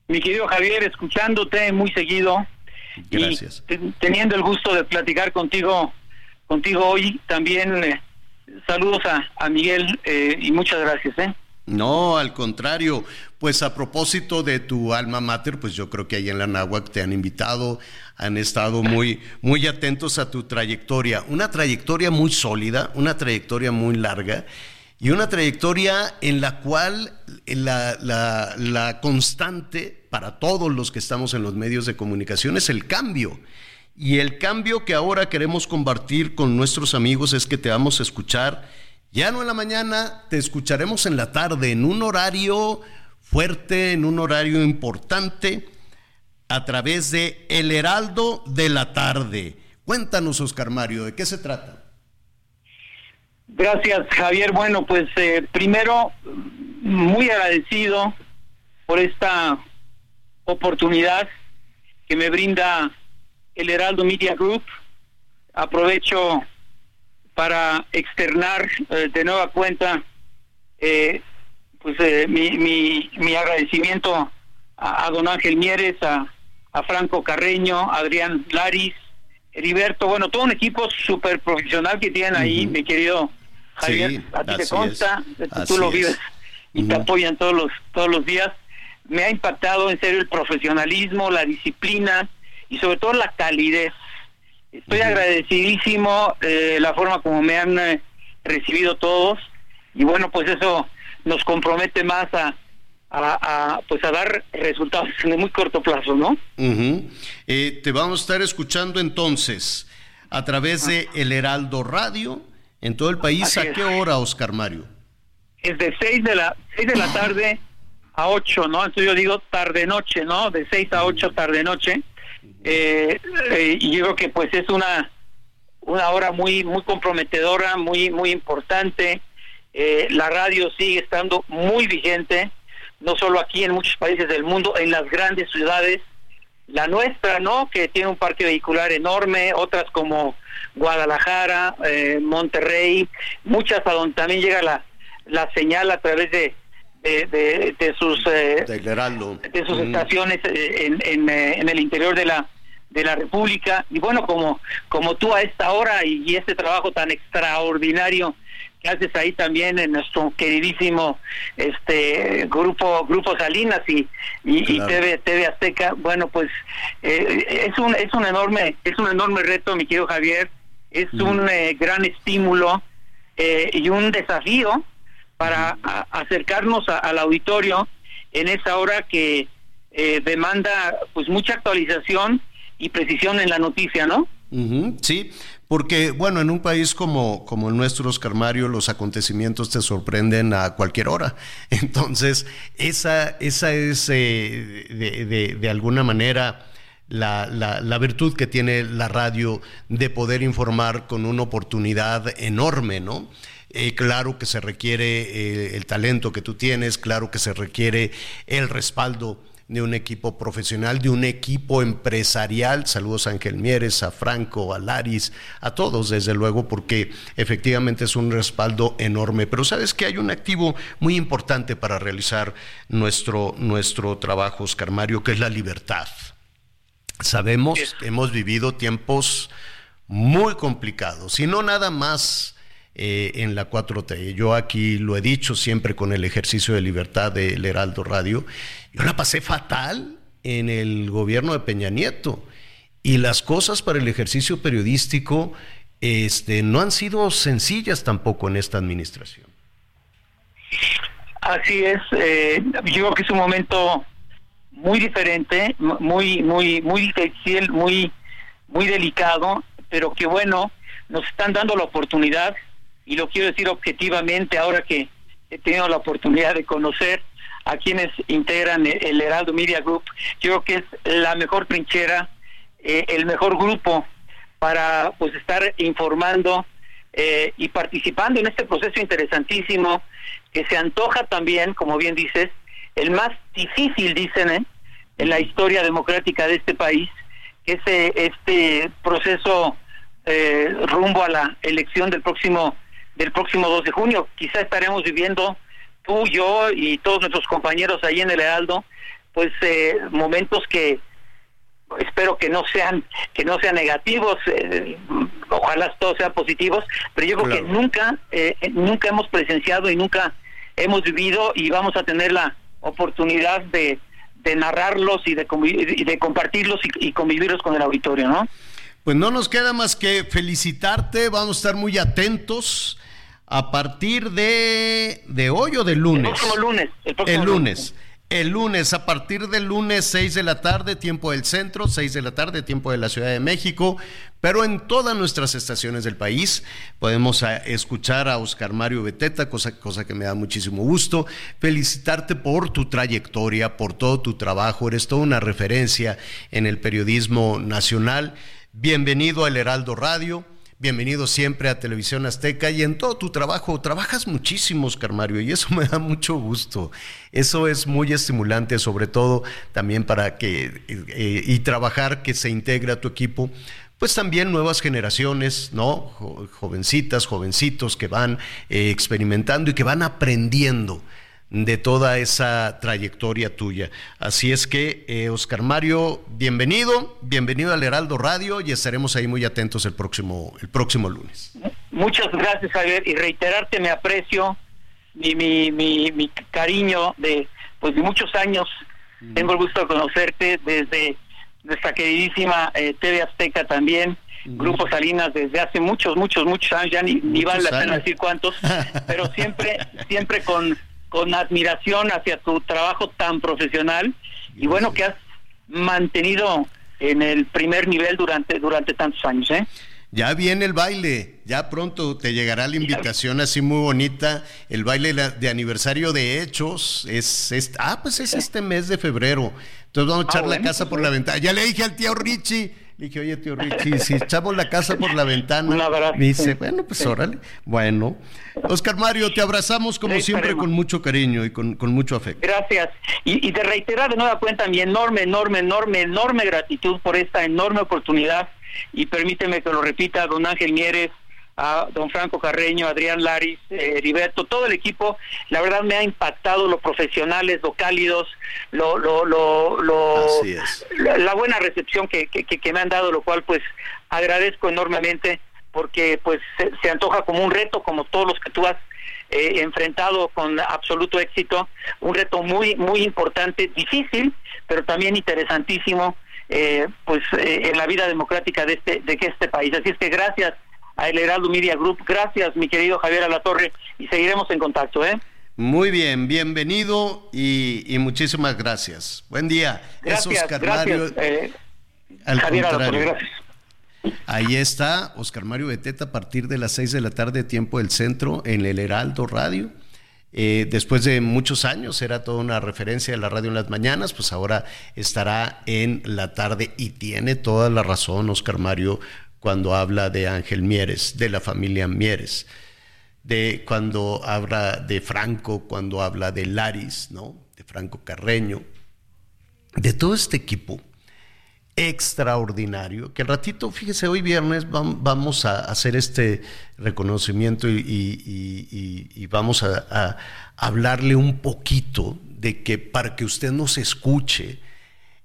Mi querido Javier, escuchándote muy seguido. Gracias. teniendo el gusto de platicar contigo, contigo hoy, también eh, saludos a, Miguel eh, y muchas gracias. ¿eh? No, al contrario. Pues a propósito de tu alma mater, pues yo creo que ahí en la Náhuac te han invitado, han estado muy, muy atentos a tu trayectoria. Una trayectoria muy sólida, una trayectoria muy larga y una trayectoria en la cual la, la, la constante para todos los que estamos en los medios de comunicación es el cambio. Y el cambio que ahora queremos compartir con nuestros amigos es que te vamos a escuchar ya no en la mañana, te escucharemos en la tarde, en un horario fuerte, en un horario importante, a través de El Heraldo de la Tarde. Cuéntanos, Oscar Mario, ¿de qué se trata? Gracias, Javier. Bueno, pues eh, primero, muy agradecido por esta oportunidad que me brinda el Heraldo Media Group. Aprovecho para externar eh, de nueva cuenta eh, pues eh, mi, mi, mi, agradecimiento a, don Ángel Mieres, a, a, Franco Carreño, a Adrián Laris, Heriberto, bueno, todo un equipo súper profesional que tienen ahí, mi querido Javier, a ti te consta, tú lo vives y te apoyan todos los, todos los días. Me ha impactado en serio el profesionalismo, la disciplina y sobre todo la calidez Estoy agradecidísimo eh, la forma como me han eh, recibido todos y bueno, pues eso nos compromete más a, a, pues a dar resultados en muy corto plazo, ¿no? Eh, te vamos a estar escuchando entonces a través de El Heraldo Radio en todo el país. ¿A qué hora, Oscar Mario? Es de 6 de la, seis de la tarde a 8, ¿no? Entonces yo digo tarde-noche, ¿no? De 6 a 8 tarde-noche eh, eh, y yo creo que pues es una una hora muy muy comprometedora muy muy importante. Eh, la radio sigue estando muy vigente no solo aquí en muchos países del mundo en las grandes ciudades. La nuestra no que tiene un parque vehicular enorme otras como Guadalajara eh, Monterrey muchas a donde también llega la la señal a través de de, de, sus de, de sus estaciones en, en, en, el interior de la de la República. Y bueno, como, como tú a esta hora y, este trabajo tan extraordinario que haces ahí también en nuestro queridísimo este grupo grupo Salinas y, y, TV, TV Azteca, bueno, pues eh, es un es un enorme es un enorme reto, mi querido Javier, es un eh, gran estímulo eh, y un desafío para acercarnos al auditorio en esa hora que demanda pues mucha actualización y precisión en la noticia, ¿no? sí, porque bueno, en un país como, como el nuestro, Oscar Mario, los acontecimientos te sorprenden a cualquier hora. Entonces, esa, esa es eh, de, de, alguna manera la, la, virtud que tiene la radio de poder informar con una oportunidad enorme, ¿no? Eh, claro que se requiere eh, el talento que tú tienes, claro que se requiere el respaldo de un equipo profesional, de un equipo empresarial. Saludos a Ángel Mieres, a Franco, a Laris, a todos, desde luego, porque efectivamente es un respaldo enorme. Pero sabes que hay un activo muy importante para realizar nuestro, nuestro trabajo, Oscar Mario, que es la libertad. Sabemos hemos vivido tiempos muy complicados, y no nada más eh, en la 4T. Yo aquí lo he dicho siempre con el ejercicio de libertad del Heraldo Radio. Yo la pasé fatal en el gobierno de Peña Nieto. Y las cosas para el ejercicio periodístico este, no han sido sencillas tampoco en esta administración. Así es, eh, yo creo que es un momento muy diferente, muy, muy, muy difícil, muy, muy delicado, pero que bueno, nos están dando la oportunidad y lo quiero decir objetivamente ahora que he tenido la oportunidad de conocer a quienes integran el Heraldo Media Group, yo creo que es la mejor trinchera, eh, el mejor grupo para pues estar informando eh, y participando en este proceso interesantísimo que se antoja también, como bien dices, el más difícil, dicen, ¿eh? en la historia democrática de este país, que es este proceso rumbo a la elección del próximo del próximo 2 de junio. Quizá estaremos viviendo tú, yo y todos nuestros compañeros ahí en el Heraldo, pues eh, momentos que espero que no sean que no sean negativos, eh, ojalá todos sean positivos, pero yo creo que nunca eh, nunca hemos presenciado y nunca hemos vivido y vamos a tener la oportunidad de, de narrarlos y de, de compartirlos y, y convivirlos con el auditorio, ¿no? Pues no nos queda más que felicitarte, vamos a estar muy atentos a partir de, de hoy o de lunes. El próximo lunes. El, lunes. El lunes, a partir del lunes 6 de la tarde, tiempo del centro, 6 de la tarde, tiempo de la Ciudad de México, pero en todas nuestras estaciones del país podemos ah, escuchar a Oscar Mario Beteta, cosa, cosa que me da muchísimo gusto. Felicitarte por tu trayectoria, por todo tu trabajo, eres toda una referencia en el periodismo nacional. Bienvenido al Heraldo Radio. Bienvenido siempre a Televisión Azteca y en todo tu trabajo. Trabajas muchísimo, Oscar Mario, y eso me da mucho gusto. Eso es muy estimulante, sobre todo también para que, eh, y trabajar que se integre a tu equipo, pues también nuevas generaciones, ¿no? Jovencitas, jovencitos que van eh, experimentando y que van aprendiendo de toda esa trayectoria tuya. Así es que, eh, Oscar Mario, bienvenido, bienvenido al Heraldo Radio y estaremos ahí muy atentos el próximo, el próximo lunes. Muchas gracias, Javier, y reiterarte mi aprecio, mi, mi, mi, cariño de, pues, de muchos años. Tengo el gusto de conocerte desde nuestra queridísima eh, TV Azteca también. Grupo Salinas desde hace muchos, muchos, muchos años, ya ni, ni vale la pena decir cuántos, pero siempre, siempre con, con admiración hacia tu trabajo tan profesional y bueno que has mantenido en el primer nivel durante durante tantos años, ¿eh? Ya viene el baile, ya pronto te llegará la invitación así muy bonita, el baile de aniversario de Hechos, es, este, ah, pues es este mes de febrero, entonces vamos a echar ah, la casa por la ventana, ya le dije al tío Richie, le dije, oye, tío Richie, si echamos la casa por la ventana. Me dice, bueno, pues órale. Bueno. Oscar Mario, te abrazamos como siempre con mucho cariño y con, mucho afecto. Gracias. Y, y te reiterar de nueva cuenta mi enorme, enorme, enorme, enorme gratitud por esta enorme oportunidad. Y permíteme que lo repita, don Ángel Mieres, a don Franco Carreño, Adrián Laris, eh, Heriberto, todo el equipo, la verdad me ha impactado lo profesionales, lo cálidos, lo, lo, lo, lo la, la, buena recepción que, que, que, me han dado, lo cual pues agradezco enormemente porque pues se, se antoja como un reto, como todos los que tú has eh, enfrentado con absoluto éxito, un reto muy, muy importante, difícil, pero también interesantísimo, eh, pues eh, en la vida democrática de este, de este país. Así es que gracias a El Heraldo Media Group, gracias mi querido Javier Alatorre y seguiremos en contacto, ¿eh? Muy bien, bienvenido y, y muchísimas gracias. Buen día. Gracias, Oscar gracias, Mario. al Javier Alatorre, gracias. Ahí está Oscar Mario Beteta a partir de las 6 de la tarde, tiempo del centro, en el Heraldo Radio. Eh, después de muchos años era toda una referencia de la radio en las mañanas, pues ahora estará en la tarde y tiene toda la razón Oscar Mario cuando habla de Ángel Mieres, de la familia Mieres, de cuando habla de Franco, cuando habla de Laris, ¿no? De Franco Carreño, de todo este equipo extraordinario, que al ratito, fíjese, hoy viernes vamos a hacer este reconocimiento y, vamos a, hablarle un poquito de que para que usted nos escuche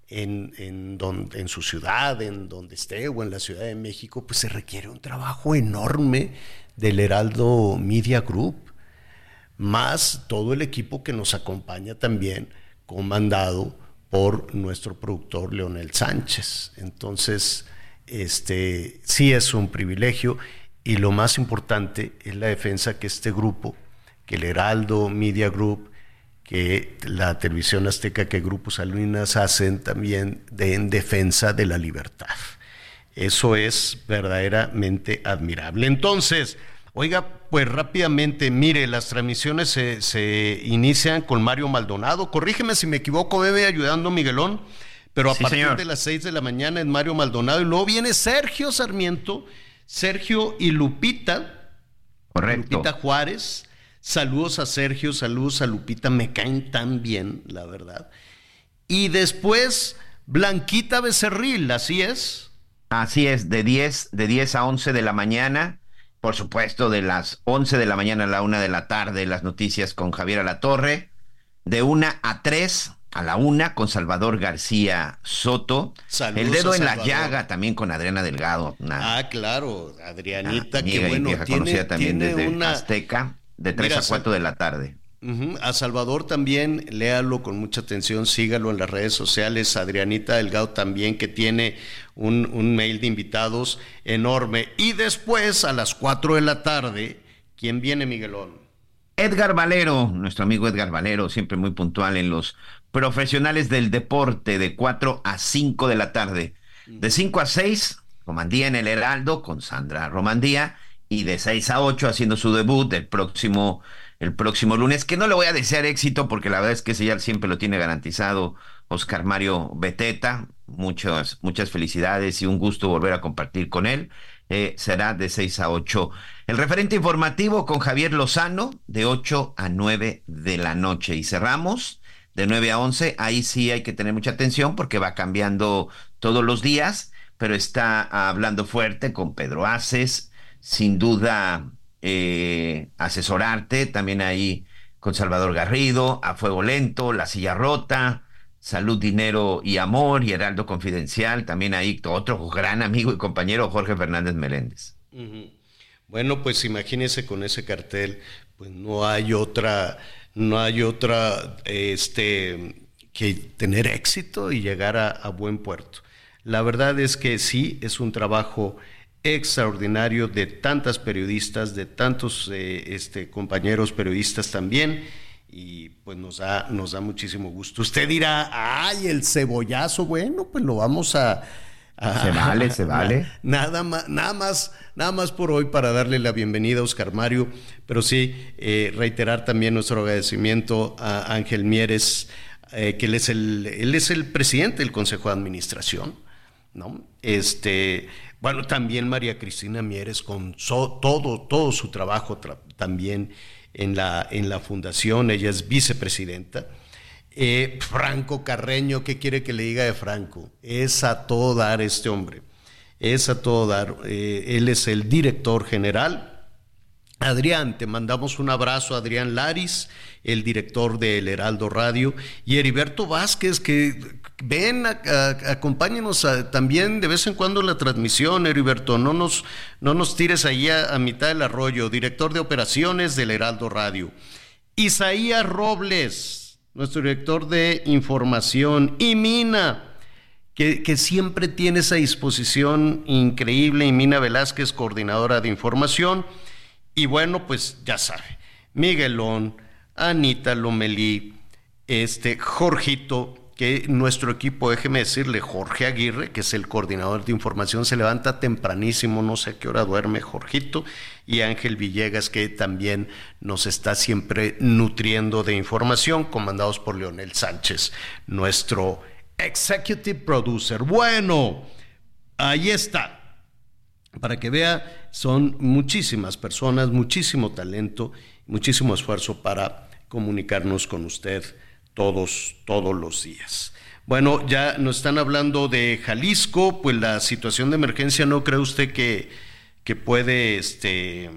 en, en, en su ciudad, en donde esté o en la Ciudad de México, pues se requiere un trabajo enorme del Heraldo Media Group, más todo el equipo que nos acompaña también, comandado por nuestro productor Leonel Sánchez. Entonces, este sí es un privilegio y lo más importante es la defensa que este grupo, que el Heraldo Media Group, que la televisión azteca, que Grupos Salinas hacen también de, en defensa de la libertad. Eso es verdaderamente admirable. Entonces, Oiga, pues rápidamente, mire, las transmisiones se, inician con Mario Maldonado. Corrígeme si me equivoco, bebe, ayudando Miguelón. Pero a partir de las 6 de la mañana es Mario Maldonado. Y luego viene Sergio Sarmiento, Sergio y Lupita. Correcto. Lupita Juárez. Saludos a Sergio, saludos a Lupita. Me caen tan bien, la verdad. Y después, Blanquita Becerril, ¿así es? Así es, de 10, de 10 a 11 de la mañana por supuesto, de las 11 de la mañana a la 1 de la tarde, las noticias con Javier Alatorre. De 1 a 3 a la 1 con Salvador García Soto. el dedo en la llaga también con Adriana Delgado. ah, claro, Adrianita, qué bueno. Vieja conocida también desde Azteca, de 3 a 4 de la tarde. A Salvador también, léalo con mucha atención, sígalo en las redes sociales. Adrianita Delgado también, que tiene un, un mail de invitados enorme. Y después, a las 4 de la tarde, ¿quién viene, Miguelón? Edgar Valero, nuestro amigo Edgar Valero, siempre muy puntual en los profesionales del deporte, de 4 a 5 de la tarde. De 5 a 6, Romandía en el Heraldo con Sandra Romandía. Y de 6 a 8 haciendo su debut el próximo el próximo lunes, que no le voy a desear éxito porque la verdad es que ese ya siempre lo tiene garantizado Oscar Mario Beteta. Muchas, muchas felicidades y un gusto volver a compartir con él. Eh, será de 6 a 8. El referente informativo con Javier Lozano de 8 a 9 de la noche. Y cerramos de 9 a 11. Ahí sí hay que tener mucha atención porque va cambiando todos los días, pero está hablando fuerte con Pedro Aces. Sin duda, eh, asesorarte, también ahí con Salvador Garrido, A Fuego Lento, La Silla Rota, Salud, Dinero y Amor y Heraldo Confidencial, también ahí otro gran amigo y compañero Jorge Fernández Meléndez. Bueno, pues imagínese con ese cartel, pues no hay otra, no hay otra, este, que tener éxito y llegar a buen puerto. La verdad es que sí, es un trabajo extraordinario de tantas periodistas, de tantos eh, este, compañeros periodistas también, y pues nos da, nos da muchísimo gusto. Usted dirá, ay, el cebollazo, bueno, pues lo vamos a... se vale, se vale. Nada más, nada más, nada más por hoy para darle la bienvenida a Oscar Mario, pero sí eh, reiterar también nuestro agradecimiento a Ángel Mieres, eh, que él es el, él es el presidente del Consejo de Administración, ¿no? Este, bueno, también María Cristina Mieres con todo, todo su trabajo también en la, en la fundación, ella es vicepresidenta. Eh, Franco Carreño, ¿qué quiere que le diga de Franco? Es a todo dar este hombre. es a todo dar. Eh, él es el director general. Adrián, te mandamos un abrazo, Adrián Laris, el director del Heraldo Radio, y Heriberto Vázquez, que ven, acompáñenos también de vez en cuando en la transmisión, Heriberto, no nos, no nos tires ahí a, mitad del arroyo, director de operaciones del Heraldo Radio. Isaías Robles, nuestro director de información, y Mina, que, que, siempre tiene esa disposición increíble, y Mina Velázquez, coordinadora de información. Y bueno, pues ya sabe, Miguelón, Anita Lomelí, este, Jorgito, que nuestro equipo, déjeme decirle, Jorge Aguirre, que es el coordinador de información, se levanta tempranísimo, no sé a qué hora duerme Jorgito, y Ángel Villegas, que también nos está siempre nutriendo de información, comandados por Leonel Sánchez, nuestro executive producer. Bueno, ahí está para que vea, son muchísimas personas, muchísimo talento, muchísimo esfuerzo para comunicarnos con usted todos, todos los días. Bueno, ya nos están hablando de Jalisco, pues la situación de emergencia no cree usted que, que puede este,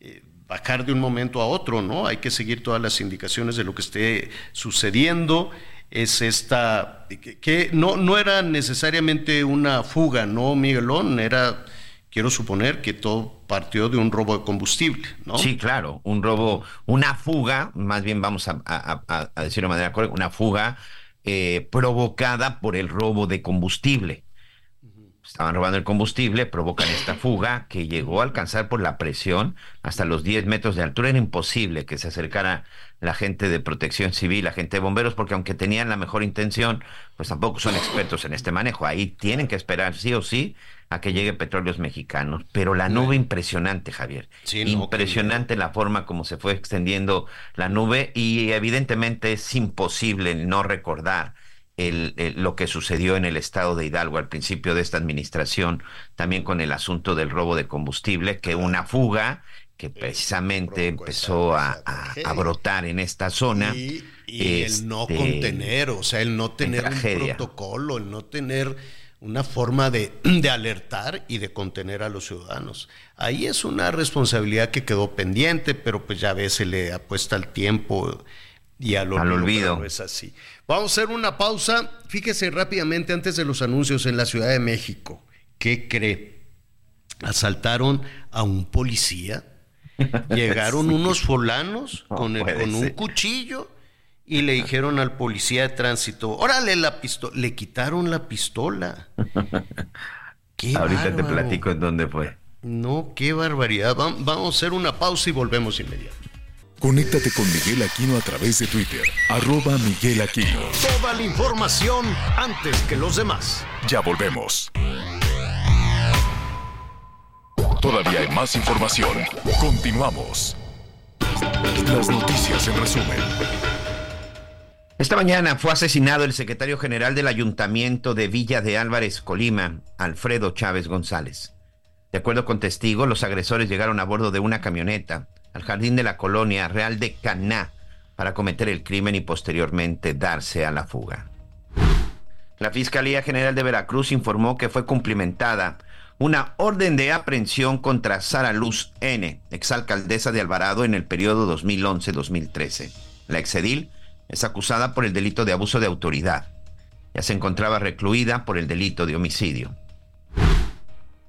eh, bajar de un momento a otro, ¿no? Hay que seguir todas las indicaciones de lo que esté sucediendo. Es esta, que, que no, no era necesariamente una fuga, ¿no, Miguelón? Era quiero suponer que todo partió de un robo de combustible, ¿no? Sí, claro, un robo, una fuga, más bien vamos a, decirlo de manera correcta, una fuga eh, provocada por el robo de combustible. Estaban robando el combustible, provocan esta fuga que llegó a alcanzar por la presión hasta los 10 metros de altura. Era imposible que se acercara la gente de protección civil, la gente de bomberos, porque aunque tenían la mejor intención, pues tampoco son expertos en este manejo. Ahí tienen que esperar sí o sí a que llegue petróleos mexicanos. Pero la nube impresionante, Javier. impresionante la forma como se fue extendiendo la nube y evidentemente es imposible no recordar el, lo que sucedió en el estado de Hidalgo al principio de esta administración, también con el asunto del robo de combustible, que una fuga que precisamente empezó a, brotar en esta zona. Y, el no este, contener, o sea, el no tener un protocolo, el no tener una forma de, alertar y de contener a los ciudadanos. Ahí es una responsabilidad que quedó pendiente, pero pues ya a veces le apuesta el tiempo y al olvido. No es así. Vamos a hacer una pausa. Fíjese rápidamente antes de los anuncios en la Ciudad de México. ¿Qué cree? Asaltaron a un policía. Llegaron unos folanos con, con un cuchillo y le dijeron al policía de tránsito, órale la pistola, le quitaron la pistola. Ahorita te platico en dónde fue. No, qué barbaridad. Vamos a hacer una pausa y volvemos inmediato. Conéctate con Miguel Aquino a través de Twitter, arroba Miguel Aquino. Toda la información antes que los demás. Ya volvemos. Todavía hay más información. Continuamos. Las noticias en resumen. Esta mañana fue asesinado el secretario general del Ayuntamiento de Villa de Álvarez, Colima, Alfredo Chávez González. De acuerdo con testigos, los agresores llegaron a bordo de una camioneta al jardín de la colonia Real de Caná para cometer el crimen y posteriormente darse a la fuga. La Fiscalía General de Veracruz informó que fue cumplimentada una orden de aprehensión contra Sara Luz N., exalcaldesa de Alvarado en el periodo 2011-2013. La exedil es acusada por el delito de abuso de autoridad. Ya se encontraba recluida por el delito de homicidio.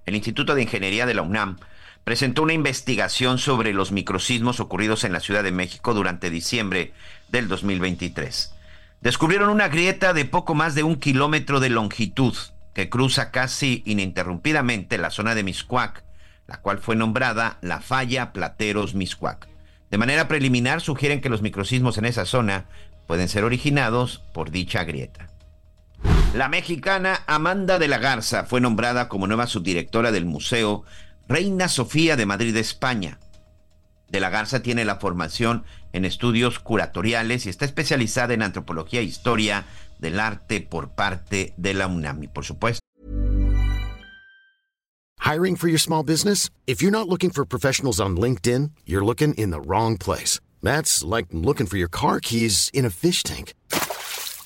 El Instituto de Ingeniería de la UNAM presentó una investigación sobre los microsismos ocurridos en la Ciudad de México durante diciembre del 2023. Descubrieron una grieta de poco más de un kilómetro de longitud que cruza casi ininterrumpidamente la zona de Miscuac, la cual fue nombrada la falla Plateros Miscuac. De manera preliminar sugieren que los microsismos en esa zona pueden ser originados por dicha grieta. La mexicana Amanda de la Garza fue nombrada como nueva subdirectora del Museo Reina Sofía de Madrid, España. De la Garza tiene la formación en estudios curatoriales y está especializada en antropología e historia del arte por parte de la UNAM. Y por supuesto. Hiring for your small business? If you're not looking for professionals on LinkedIn, you're looking in the wrong place. That's like looking for your car keys in a fish tank.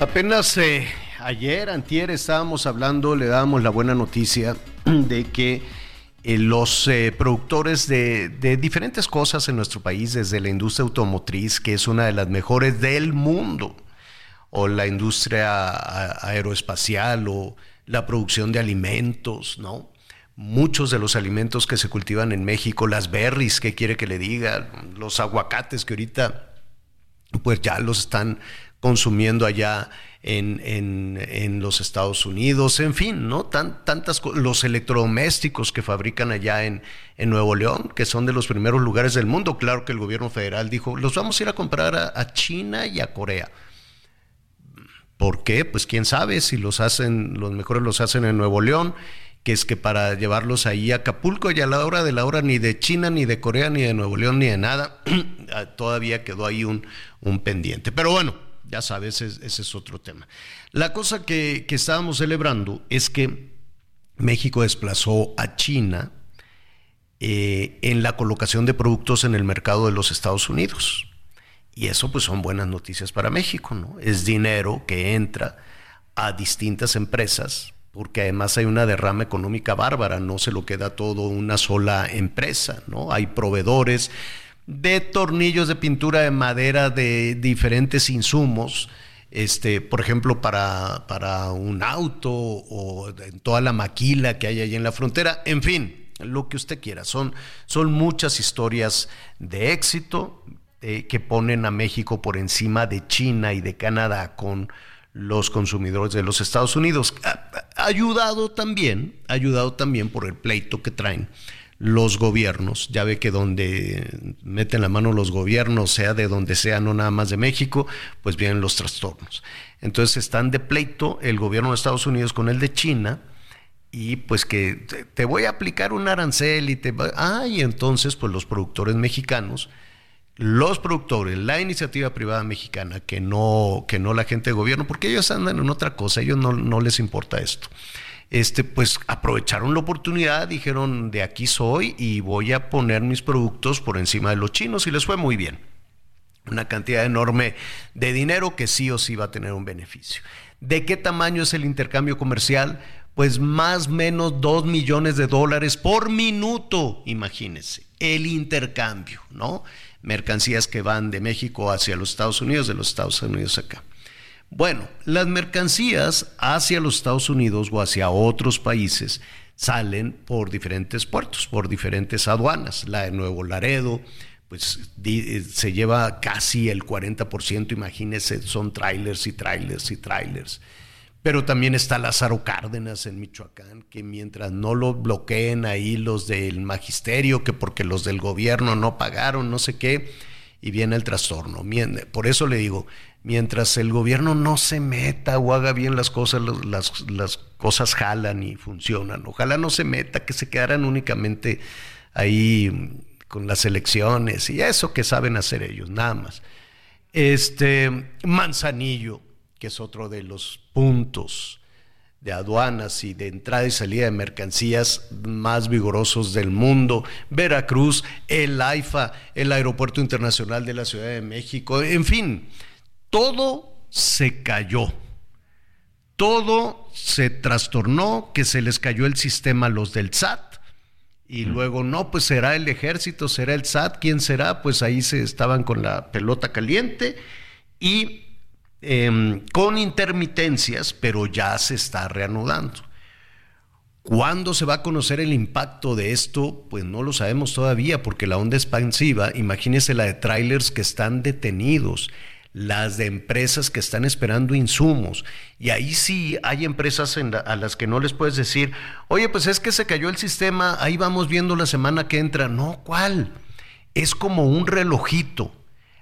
Apenas eh, ayer, antier, estábamos hablando, le dábamos la buena noticia de que eh, los eh, productores de, diferentes cosas en nuestro país, desde la industria automotriz, que es una de las mejores del mundo, o la industria aeroespacial, o la producción de alimentos, ¿no? Muchos de los alimentos que se cultivan en México, las berries, ¿qué quiere que le diga? Los aguacates que ahorita, pues ya los están consumiendo allá en, en, en, los Estados Unidos, en fin, ¿no? Tan, tantas los electrodomésticos que fabrican allá en, en, Nuevo León, que son de los primeros lugares del mundo. Claro que el gobierno federal dijo, los vamos a ir a comprar a, China y a Corea. ¿Por qué? Pues quién sabe si los hacen, los mejores los hacen en Nuevo León, que es que para llevarlos ahí a Acapulco y a la hora de la hora ni de China, ni de Corea, ni de Nuevo León, ni de nada, todavía quedó ahí un, un pendiente. Pero bueno, ya sabes, ese, es otro tema. La cosa que, que, estábamos celebrando es que México desplazó a China eh, en la colocación de productos en el mercado de los Estados Unidos. Y eso pues son buenas noticias para México, ¿no? Es dinero que entra a distintas empresas, porque además hay una derrama económica bárbara, no se lo queda todo una sola empresa, ¿no? Hay proveedores, de tornillos de pintura de madera de diferentes insumos, este, por ejemplo, para, para un auto o en toda la maquila que hay ahí en la frontera, en fin, lo que usted quiera. Son, son muchas historias de éxito eh, que ponen a México por encima de China y de Canadá con los consumidores de los Estados Unidos. Ayudado también, ayudado también por el pleito que traen los gobiernos. Ya ve que donde meten la mano los gobiernos, sea de donde sea, no nada más de México, pues vienen los trastornos. Entonces están de pleito el gobierno de Estados Unidos con el de China y pues que te voy a aplicar un arancel y te va... Ah, entonces pues los productores mexicanos, los productores, la iniciativa privada mexicana, que no, que no la gente de gobierno, porque ellos andan en otra cosa, ellos no, no les importa esto este, pues aprovecharon la oportunidad, dijeron, de aquí soy y voy a poner mis productos por encima de los chinos y les fue muy bien. Una cantidad enorme de dinero que sí o sí va a tener un beneficio. ¿De qué tamaño es el intercambio comercial? Pues más o menos 2 millones de dólares por minuto, imagínense, el intercambio, ¿no? Mercancías que van de México hacia los Estados Unidos, de los Estados Unidos acá. Bueno, las mercancías hacia los Estados Unidos o hacia otros países salen por diferentes puertos, por diferentes aduanas. La de Nuevo Laredo, pues eh, se lleva casi el 40%, imagínense, son trailers y trailers y trailers. Pero también está Lázaro Cárdenas en Michoacán, que mientras no lo bloqueen ahí los del magisterio, que porque los del gobierno no pagaron, no sé qué, y viene el trastorno. Por eso le digo, mientras el gobierno no se meta o haga bien las cosas, las, cosas jalan y funcionan. Ojalá no se meta, que se quedaran únicamente ahí con las elecciones y eso que saben hacer ellos, nada más. Este Manzanillo, que es otro de los puntos de aduanas y de entrada y salida de mercancías más vigorosos del mundo, Veracruz, el AIFA, el Aeropuerto Internacional de la Ciudad de México, en fin, todo se cayó. Todo se trastornó, que se les cayó el sistema a los del SAT. Y luego, no, pues será el ejército, será el SAT, ¿quién será? Pues ahí se estaban con la pelota caliente y eh, con intermitencias, pero ya se está reanudando. ¿Cuándo se va a conocer el impacto de esto? Pues no lo sabemos todavía, porque la onda expansiva, imagínese la de trailers que están detenidos, las de empresas que están esperando insumos. Y ahí sí hay empresas a las que no les puedes decir, oye, pues es que se cayó el sistema, ahí vamos viendo la semana que entra. No, ¿cuál? Es como un relojito.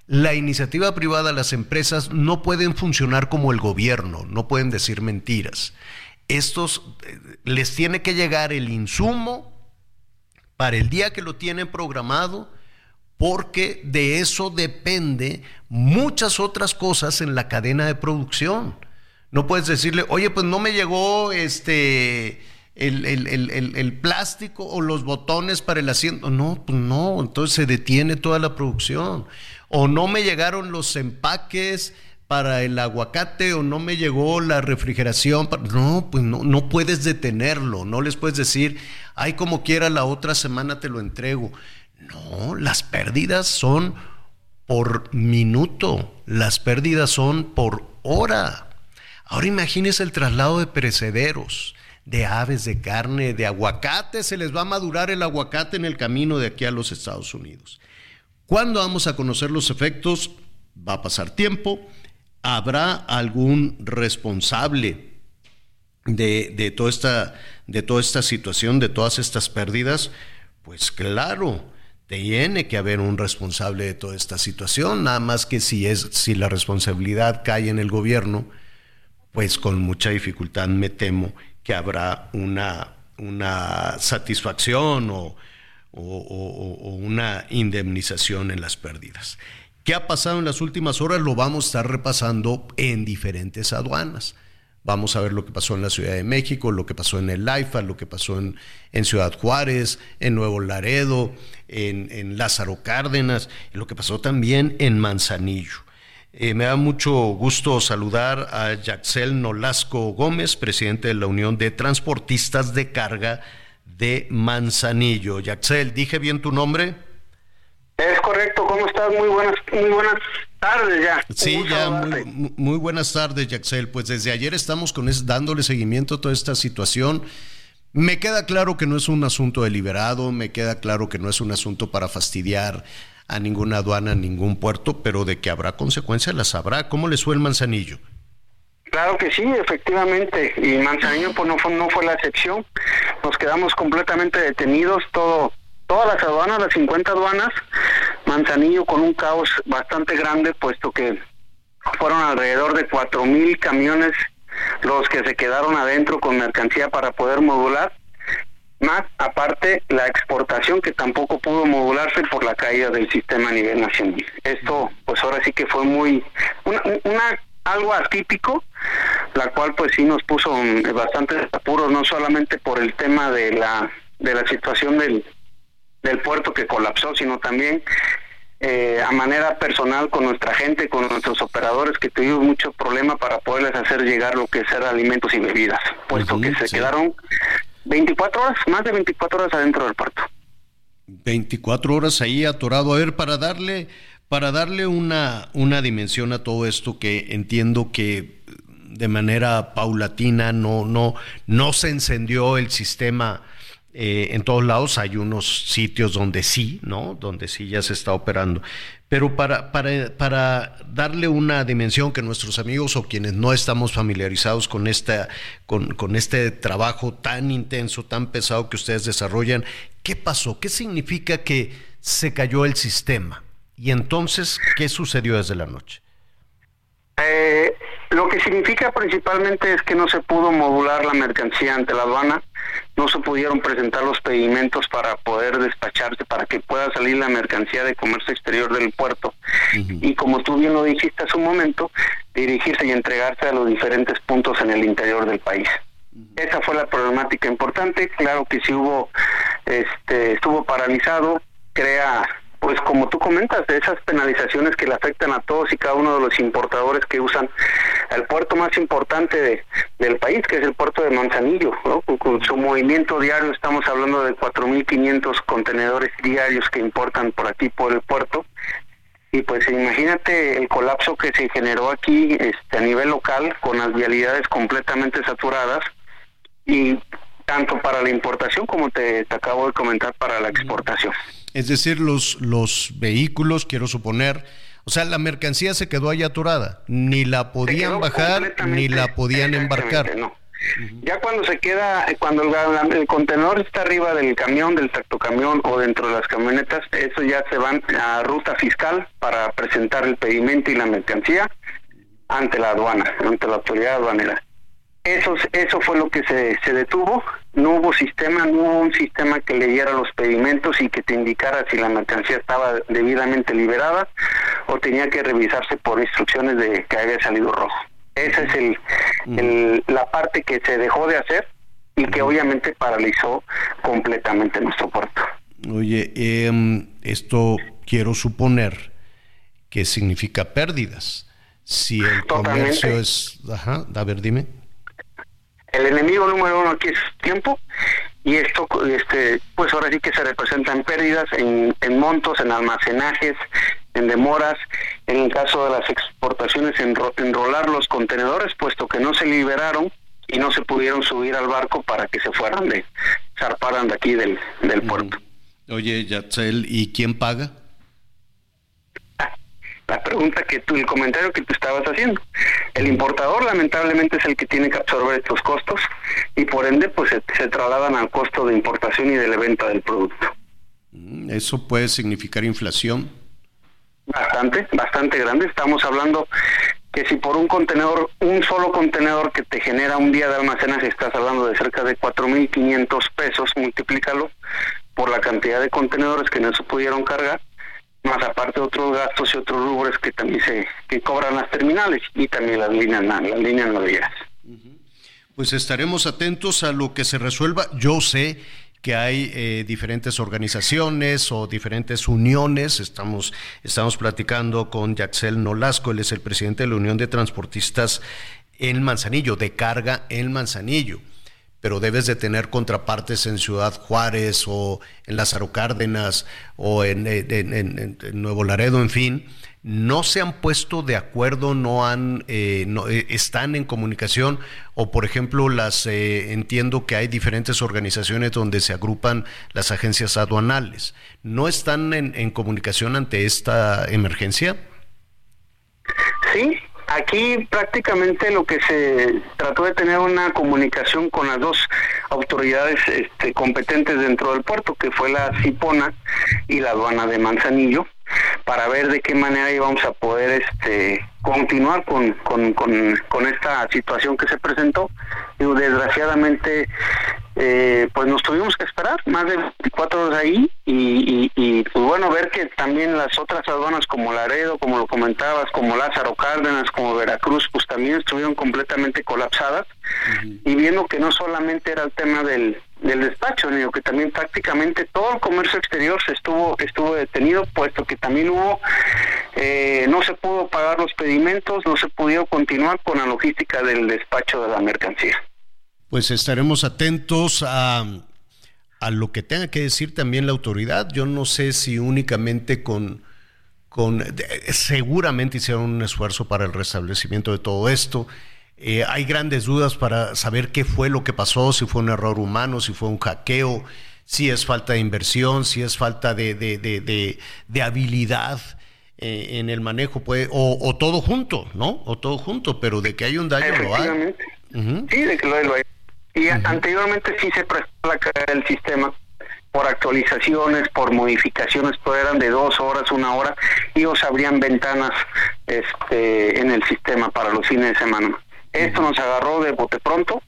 La iniciativa privada, las empresas no pueden funcionar como el gobierno, no pueden decir mentiras. Estos eh, les tiene que llegar el insumo para el día que lo tienen programado, porque de eso depende muchas otras cosas en la cadena de producción. No puedes decirle, oye, pues no me llegó este el, el, plástico o los botones para el asiento. No, pues no, entonces se detiene toda la producción. O no me llegaron los empaques para el aguacate o no me llegó la refrigeración. No, pues no, no puedes detenerlo. No les puedes decir, ay, como quiera, la otra semana te lo entrego. No, las pérdidas son por minuto, las pérdidas son por hora. Ahora imagínese el traslado de perecederos, de aves, de carne, de aguacate. Se les va a madurar el aguacate en el camino de aquí a los Estados Unidos. ¿Cuándo vamos a conocer los efectos? Va a pasar tiempo. ¿Habrá algún responsable de, de, toda esta, de toda esta situación, de todas estas pérdidas? Pues claro, tiene que haber un responsable de toda esta situación, nada más que si, es, si la responsabilidad cae en el gobierno, pues con mucha dificultad me temo que habrá una, una satisfacción o, una indemnización en las pérdidas. ¿Qué ha pasado en las últimas horas? Lo vamos a estar repasando en diferentes aduanas. Vamos a ver lo que pasó en la Ciudad de México, lo que pasó en el AIFA, lo que pasó en, Ciudad Juárez, en Nuevo Laredo, en, Lázaro Cárdenas, lo que pasó también en Manzanillo. Eh, me da mucho gusto saludar a Yaxel Nolasco Gómez, presidente de la Unión de Transportistas de Carga de Manzanillo. Yaxel, ¿dije bien tu nombre? Es correcto, ¿cómo estás? Muy buenas, muy buenas tardes ya. Sí, ya, muy, buenas tardes, Yaxel. Pues desde ayer estamos con dándole seguimiento a toda esta situación. Me queda claro que no es un asunto deliberado, me queda claro que no es un asunto para fastidiar a ninguna aduana, a ningún puerto, pero de que habrá consecuencias las habrá. ¿Cómo le fue el Manzanillo? Claro que sí, efectivamente, y Manzanillo pues no fue, no fue la excepción. Nos quedamos completamente detenidos, todo, todas las aduanas, las 50 aduanas, Manzanillo con un caos bastante grande, puesto que fueron alrededor de cuatro mil camiones los que se quedaron adentro con mercancía para poder modular más aparte la exportación que tampoco pudo modularse por la caída del sistema a nivel nacional. Esto pues ahora sí que fue muy una, algo atípico, la cual pues sí nos puso bastante apuros, no solamente por el tema de la de la situación del, del puerto que colapsó, sino también eh, a manera personal con nuestra gente, con nuestros operadores que tuvimos mucho problema para poderles hacer llegar lo que ser alimentos y bebidas, puesto que se quedaron 24 horas, más de 24 horas adentro del puerto. 24 horas ahí atorado. A ver, para darle, para darle una, una dimensión a todo esto que entiendo que de manera paulatina no, no, no se encendió el sistema eh, en todos lados. Hay unos sitios donde sí, ¿no? Donde sí ya se está operando. Pero para, para, para, darle una dimensión que nuestros amigos o quienes no estamos familiarizados con, esta, con, con, este trabajo tan intenso, tan pesado que ustedes desarrollan, ¿qué pasó? ¿Qué significa que se cayó el sistema? Y entonces, ¿qué sucedió desde la noche? Eh, lo que significa principalmente es que no se pudo modular la mercancía ante la aduana, no se pudieron presentar los pedimentos para poder despacharse, para que pueda salir la mercancía de comercio exterior del puerto. Y como tú bien lo dijiste hace un momento, dirigirse y entregarse a los diferentes puntos en el interior del país. Esa fue la problemática importante, claro que si hubo, este, estuvo paralizado, crea pues como tú comentas, de esas penalizaciones que le afectan a todos y cada uno de los importadores que usan el puerto más importante del país, que es el puerto de Manzanillo, con, su movimiento diario estamos hablando de 4.500 contenedores diarios que importan por aquí por el puerto. Y pues imagínate el colapso que se generó aquí este, a nivel local con las vialidades completamente saturadas y tanto para la importación como te acabo de comentar para la exportación. Es decir, los, los vehículos, quiero suponer, o sea, la mercancía se quedó ahí atorada, ni la podían bajar ni la podían embarcar. No. Ya cuando se queda, cuando el, el, contenedor está arriba del camión, del tractocamión o dentro de las camionetas, eso ya se van a ruta fiscal para presentar el pedimento y la mercancía ante la aduana, ante la autoridad aduanera. Eso, eso fue lo que se, se detuvo. No hubo sistema, no hubo un sistema que leyera los pedimentos y que te indicara si la mercancía estaba debidamente liberada o tenía que revisarse por instrucciones de que había salido rojo. Esa es el, la parte que se dejó de hacer y que obviamente paralizó completamente nuestro puerto. Oye, em, esto quiero suponer que significa pérdidas. Si el comercio es... Ajá, a ver, dime. El enemigo número uno aquí es tiempo y esto, este, pues ahora sí que se representan pérdidas en, en montos, en almacenajes, en demoras, en el caso de las exportaciones, en enrolar los contenedores, puesto que no se liberaron y no se pudieron subir al barco para que se fueran de, zarparan de aquí del, puerto. Oye, Yatzel, ¿y quién paga? La pregunta que tú, el comentario que tú estabas haciendo. El importador lamentablemente es el que tiene que absorber estos costos y por ende pues se, trasladan al costo de importación y de la venta del producto. Mm, ¿Eso puede significar inflación? Bastante, bastante grande. Estamos hablando que si por un contenedor, un solo contenedor que te genera un día de almacenaje, estás hablando de cerca de 4.500 pesos, multiplícalo por la cantidad de contenedores que no se pudieron cargar, más aparte otros gastos y otros rubros que también se que cobran las terminales y también las líneas las líneas navieras. Pues estaremos atentos a lo que se resuelva. Yo sé que hay eh, diferentes organizaciones o diferentes uniones. Estamos, estamos platicando con Yaxel Nolasco, él es el presidente de la Unión de Transportistas en Manzanillo, de carga en Manzanillo pero debes de tener contrapartes en Ciudad Juárez o en Lázaro Cárdenas o en, Nuevo Laredo, en fin, no se han puesto de acuerdo, no han, eh, no, eh, están en comunicación o por ejemplo las eh, entiendo que hay diferentes organizaciones donde se agrupan las agencias aduanales, no están en comunicación ante esta emergencia. Sí, Aquí prácticamente lo que se trató de tener una comunicación con las dos autoridades este, competentes dentro del puerto, que fue la CIPONA y la aduana de Manzanillo, para ver de qué manera íbamos a poder este, continuar con, con, con, esta situación que se presentó. Y desgraciadamente eh, pues nos tuvimos que esperar más de 24 horas ahí y, y, pues bueno, ver que también las otras aduanas como Laredo, como lo comentabas, como Lázaro Cárdenas, como Veracruz, pues también estuvieron completamente colapsadas y viendo que no solamente era el tema del, del despacho, sino que también prácticamente todo el comercio exterior se estuvo estuvo detenido, puesto que también hubo, eh, no se pudo pagar los pedimentos, no se pudo continuar con la logística del despacho de la mercancía pues estaremos atentos a, a lo que tenga que decir también la autoridad. Yo no sé si únicamente con, con seguramente hicieron un esfuerzo para el restablecimiento de todo esto. Eh, hay grandes dudas para saber qué fue lo que pasó, si fue un error humano, si fue un hackeo, si es falta de inversión, si es falta de, de, de, de habilidad eh, en el manejo, puede, o, o, todo junto, ¿no? O todo junto, pero de que hay un daño lo hay. Sí, de que lo hay. Y anteriormente sí se prestó la carga del sistema por actualizaciones, por modificaciones, pero eran de dos horas, una hora, y os abrían ventanas este, en el sistema para los fines de semana. Esto nos agarró de bote pronto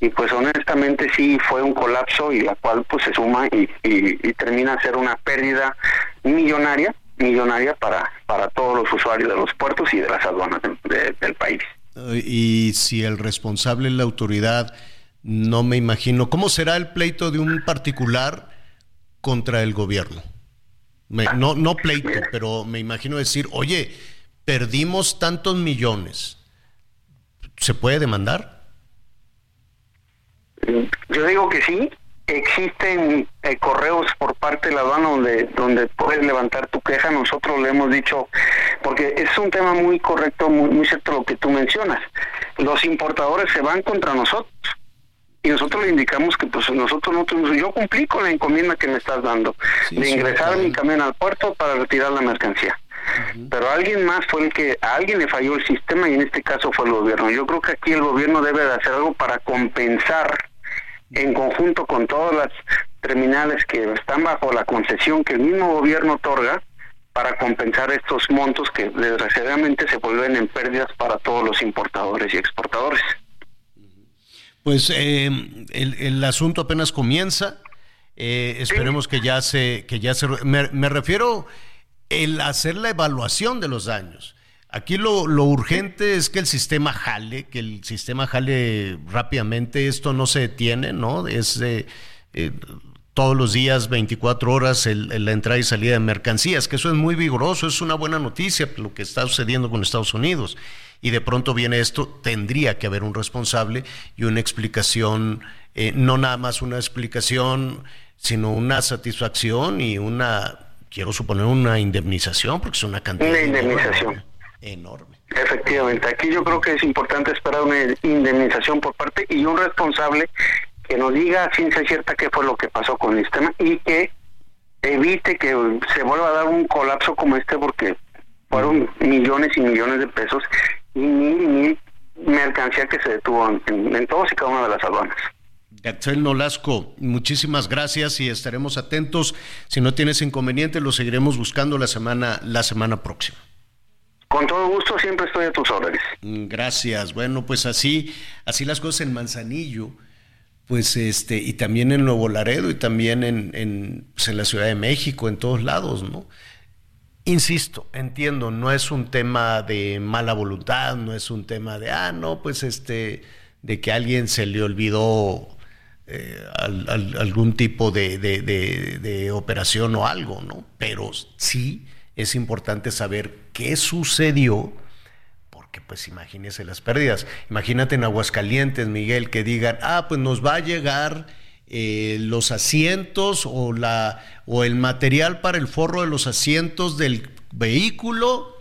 y pues honestamente sí fue un colapso y la cual pues se suma y, y, termina a ser una pérdida millonaria, millonaria para, para todos los usuarios de los puertos y de las aduanas del país. Y si el responsable es la autoridad no me imagino. ¿Cómo será el pleito de un particular contra el gobierno? no, no pleito, pero me imagino decir, oye, perdimos tantos millones. ¿Se puede demandar? Yo digo que sí. Existen eh, correos por parte de la aduana donde, donde puedes levantar tu queja. Nosotros le hemos dicho, porque es un tema muy correcto, muy, muy cierto lo que tú mencionas. Los importadores se van contra nosotros y nosotros le indicamos que pues nosotros no yo cumplí con la encomienda que me estás dando de ingresar mi camión al puerto para retirar la mercancía pero alguien más fue el que, a alguien le falló el sistema y en este caso fue el gobierno. Yo creo que aquí el gobierno debe de hacer algo para compensar en conjunto con todas las terminales que están bajo la concesión que el mismo gobierno otorga para compensar estos montos que desgraciadamente se vuelven en pérdidas para todos los importadores y exportadores. Pues eh, el, el, asunto apenas comienza. Eh, esperemos que ya se, que ya se. Me, me, refiero el hacer la evaluación de los daños. Aquí lo, lo, urgente es que el sistema jale, que el sistema jale rápidamente. Esto no se detiene, ¿no? Es eh, eh todos los días, 24 horas, el, la entrada y salida de mercancías, que eso es muy vigoroso, es una buena noticia lo que está sucediendo con Estados Unidos. Y de pronto viene esto, tendría que haber un responsable y una explicación, eh, no nada más una explicación, sino una satisfacción y una, quiero suponer, una indemnización, porque es una cantidad. Una indemnización. Enorme. Efectivamente, aquí yo creo que es importante esperar una indemnización por parte y un responsable que nos diga a ciencia cierta qué fue lo que pasó con el sistema y que evite que se vuelva a dar un colapso como este porque fueron millones y millones de pesos y mil y mil mercancía que se detuvo en, en todos y cada una de las aduanas. Gatzel Nolasco, muchísimas gracias y estaremos atentos. Si no tienes inconveniente, lo seguiremos buscando la semana, la semana próxima. Con todo gusto, siempre estoy a tus órdenes. Gracias. Bueno, pues así, así las cosas en Manzanillo pues este, y también en Nuevo Laredo y también en, en, pues en, la Ciudad de México, en todos lados, ¿no? Insisto, entiendo, no es un tema de mala voluntad, no es un tema de, ah, no, pues este, de que a alguien se le olvidó eh, al, al, algún tipo de, de, de, operación o algo, ¿no? Pero sí es importante saber qué sucedió que pues imagínese las pérdidas. Imagínate en Aguascalientes, Miguel, que digan, ah, pues nos va a llegar eh, los asientos o, la, o el material para el forro de los asientos del vehículo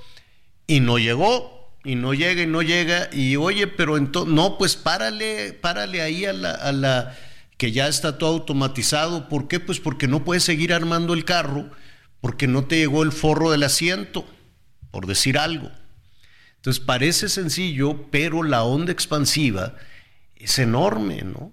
y no llegó, y no llega, y no llega, y oye, pero entonces, no, pues párale, párale ahí a la, a la, que ya está todo automatizado. ¿Por qué? Pues porque no puedes seguir armando el carro, porque no te llegó el forro del asiento, por decir algo. Entonces parece sencillo, pero la onda expansiva es enorme, ¿no?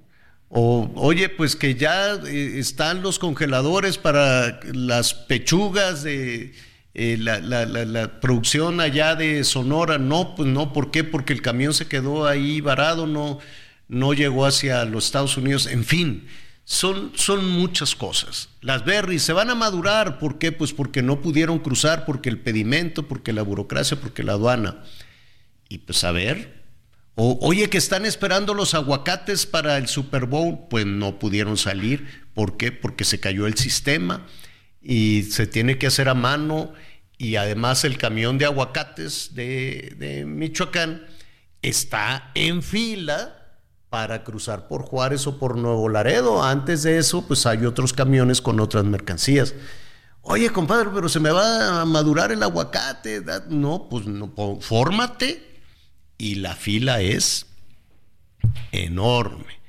O, oye, pues que ya eh, están los congeladores para las pechugas de eh, la, la, la, producción allá de Sonora. No, pues no, ¿por qué? Porque el camión se quedó ahí varado, no, no llegó hacia los Estados Unidos. En fin, son, son muchas cosas. Las berries se van a madurar, ¿por qué? Pues porque no pudieron cruzar, porque el pedimento, porque la burocracia, porque la aduana. Y pues a ver, o, oye que están esperando los aguacates para el Super Bowl, pues no pudieron salir. ¿Por qué? Porque se cayó el sistema y se tiene que hacer a mano y además el camión de aguacates de, de Michoacán está en fila para cruzar por Juárez o por Nuevo Laredo. Antes de eso, pues hay otros camiones con otras mercancías. Oye, compadre, pero se me va a madurar el aguacate. No, pues no, fórmate. Y la fila es enorme.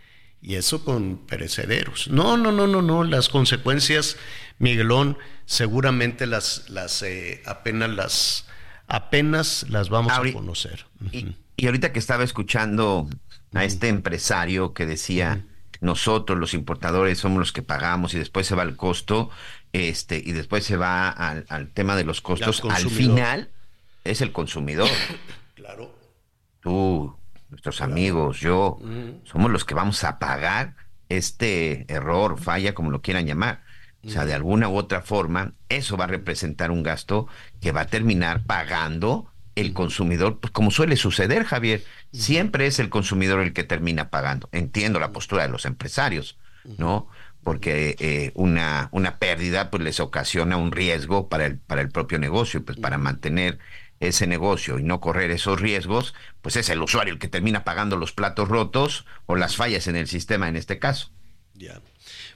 Y eso con perecederos. No, no, no, no, no. Las consecuencias, Miguelón, seguramente las, las eh, apenas las apenas las vamos a conocer. Y, y ahorita que estaba escuchando a este empresario que decía, nosotros los importadores somos los que pagamos y después se va el costo, este, y después se va al, al tema de los costos, al final es el consumidor. claro. Tú, nuestros amigos, yo, somos los que vamos a pagar este error, falla, como lo quieran llamar. O sea, de alguna u otra forma, eso va a representar un gasto que va a terminar pagando el consumidor, pues como suele suceder, Javier, siempre es el consumidor el que termina pagando. Entiendo la postura de los empresarios, ¿no? Porque eh, una, una pérdida pues les ocasiona un riesgo para el, para el propio negocio, pues para mantener ese negocio y no correr esos riesgos, pues es el usuario el que termina pagando los platos rotos o las fallas en el sistema en este caso. Ya.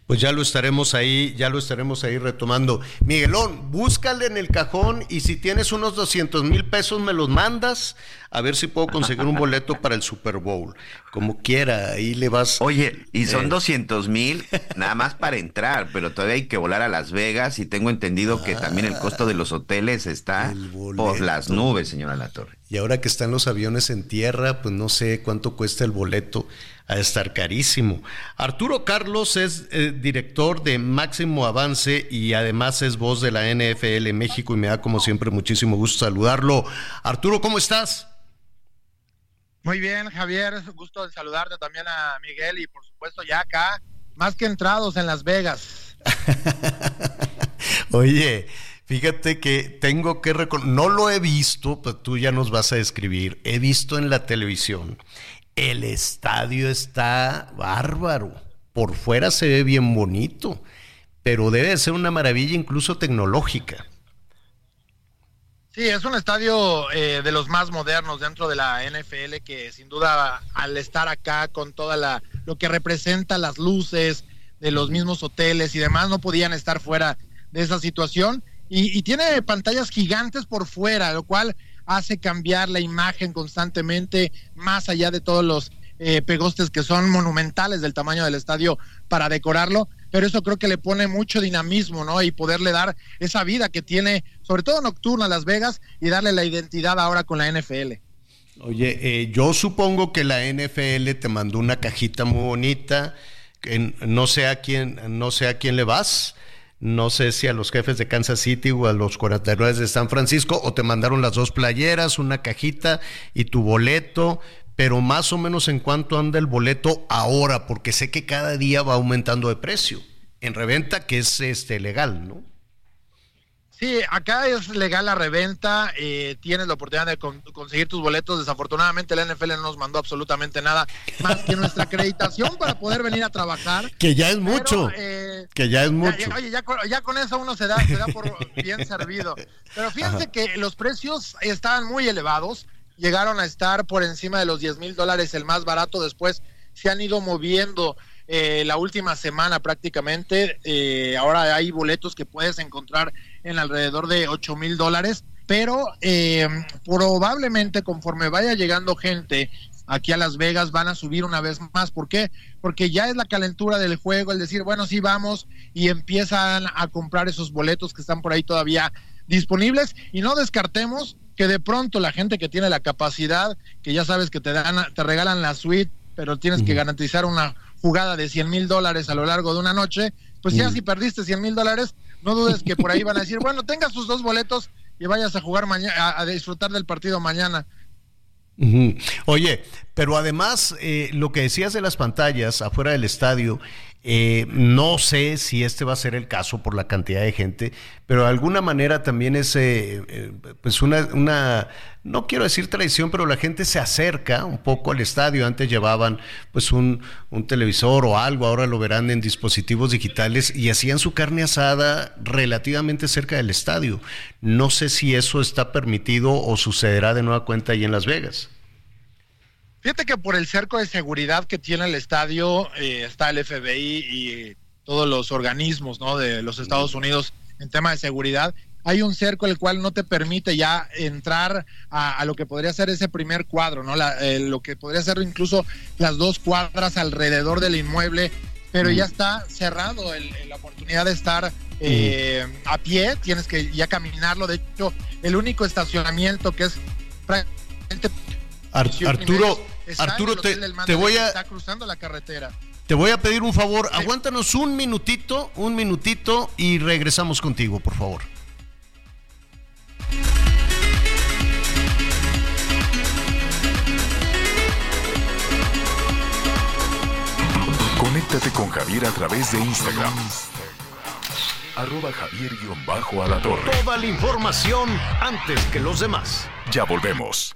Pues ya lo estaremos ahí, ya lo estaremos ahí retomando. Miguelón, búscale en el cajón y si tienes unos 200 mil pesos me los mandas a ver si puedo conseguir un boleto para el Super Bowl. Como quiera, ahí le vas. Oye, y son Eh. 200 mil nada más para entrar, pero todavía hay que volar a Las Vegas y tengo entendido que también el costo de los hoteles está por las nubes, señora La Torre. Y ahora que están los aviones en tierra, pues no sé cuánto cuesta el boleto, a estar carísimo. Arturo Carlos es eh, director de Máximo Avance y además es voz de la NFL en México y me da como siempre muchísimo gusto saludarlo. Arturo, ¿cómo estás? Muy bien, Javier, es un gusto en saludarte también a Miguel y por supuesto ya acá, más que entrados en Las Vegas. Oye, fíjate que tengo que reconocer, no lo he visto, pues tú ya nos vas a describir, he visto en la televisión, el estadio está bárbaro, por fuera se ve bien bonito, pero debe ser una maravilla incluso tecnológica. Sí, es un estadio eh, de los más modernos dentro de la NFL que sin duda al estar acá con toda la lo que representa las luces de los mismos hoteles y demás no podían estar fuera de esa situación y, y tiene pantallas gigantes por fuera, lo cual hace cambiar la imagen constantemente más allá de todos los eh, pegostes que son monumentales del tamaño del estadio para decorarlo, pero eso creo que le pone mucho dinamismo, ¿no? Y poderle dar esa vida que tiene, sobre todo nocturna, Las Vegas y darle la identidad ahora con la NFL. Oye, eh, yo supongo que la NFL te mandó una cajita muy bonita, no sé a quién, no sé a quién le vas. No sé si a los jefes de Kansas City o a los 49 de San Francisco, o te mandaron las dos playeras, una cajita y tu boleto, pero más o menos en cuánto anda el boleto ahora, porque sé que cada día va aumentando de precio. En reventa, que es este legal, ¿no? Sí, acá es legal la reventa, eh, tienes la oportunidad de con- conseguir tus boletos. Desafortunadamente la NFL no nos mandó absolutamente nada más que nuestra acreditación para poder venir a trabajar. Que ya es Pero, mucho. eh, que ya es mucho. ya- oye, ya con, ya con eso uno se da, se da por bien servido. Pero fíjense Ajá. que los precios estaban muy elevados, llegaron a estar por encima de los 10 mil dólares el más barato, después se han ido moviendo eh, la última semana prácticamente, eh, ahora hay boletos que puedes encontrar en alrededor de 8 mil dólares, pero eh, probablemente conforme vaya llegando gente aquí a Las Vegas van a subir una vez más. ¿Por qué? Porque ya es la calentura del juego, el decir, bueno, sí vamos y empiezan a comprar esos boletos que están por ahí todavía disponibles y no descartemos que de pronto la gente que tiene la capacidad, que ya sabes que te dan, te regalan la suite, pero tienes que garantizar una jugada de 100 mil dólares a lo largo de una noche, pues ya si perdiste 100 mil dólares, no dudes que por ahí van a decir, bueno, tenga sus dos boletos y vayas a jugar mañana, a, disfrutar del partido mañana. Oye, pero además, eh, lo que decías de las pantallas afuera del estadio, eh, no sé si este va a ser el caso por la cantidad de gente, pero de alguna manera también es, eh, eh, pues una, una, no quiero decir tradición, pero la gente se acerca un poco al estadio. Antes llevaban pues un, un televisor o algo, ahora lo verán en dispositivos digitales y hacían su carne asada relativamente cerca del estadio. No sé si eso está permitido o sucederá de nueva cuenta ahí en Las Vegas. Fíjate que por el cerco de seguridad que tiene el estadio eh, está el FBI y todos los organismos ¿no? de los Estados Unidos en tema de seguridad. Hay un cerco el cual no te permite ya entrar a, a lo que podría ser ese primer cuadro, ¿no? La- eh, lo que podría ser incluso las dos cuadras alrededor del inmueble, pero Mm. ya está cerrado el- el- la oportunidad de estar eh, a pie, tienes que ya caminarlo. De hecho, el único estacionamiento que es prácticamente Ar- Arturo, está Arturo, te, te voy a, Está cruzando la carretera. te voy a pedir un favor. Aguántanos un minutito, un minutito y regresamos contigo, por favor. Conéctate con Javier a través de Instagram. Arroba Javier-Alatorre. Toda la información antes que los demás. Ya volvemos.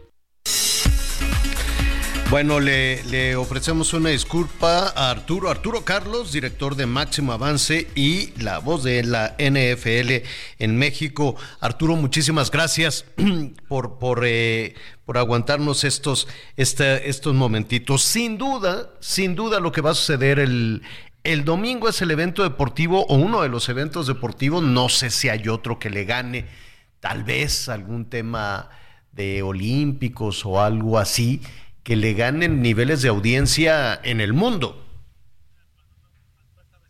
Bueno, le, ofrecemos una disculpa a Arturo, Arturo Carlos, director de Máximo Avance y la voz de la NFL en México. Arturo, muchísimas gracias por, por, eh, por aguantarnos estos, estos momentitos. Sin duda, sin duda lo que va a suceder el, el domingo es el evento deportivo o uno de los eventos deportivos, no sé si hay otro que le gane, tal vez algún tema de olímpicos o algo así que le ganen niveles de audiencia en el mundo.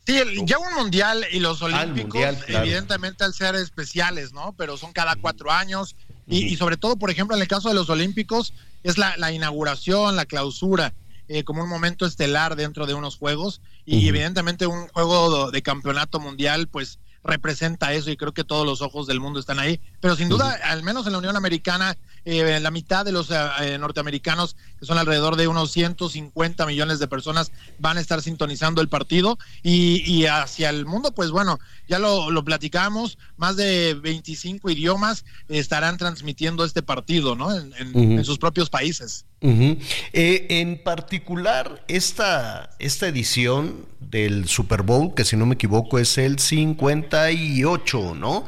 Sí, ya un mundial y los olímpicos, evidentemente al ser especiales, ¿no? Pero son cada cuatro años. Y, sobre todo, por ejemplo, en el caso de los olímpicos, es la, inauguración, la clausura, eh, como un momento estelar dentro de unos juegos. Y evidentemente un juego de campeonato mundial, pues representa eso y creo que todos los ojos del mundo están ahí. Pero sin duda, al menos en la Unión Americana, eh, la mitad de los eh, eh, norteamericanos, que son alrededor de unos 150 millones de personas, van a estar sintonizando el partido. Y, hacia el mundo, pues bueno, ya lo, platicamos, más de 25 idiomas estarán transmitiendo este partido, ¿no? En, sus propios países. En particular, esta, esta edición del Super Bowl, que si no me equivoco es el 58, ¿no?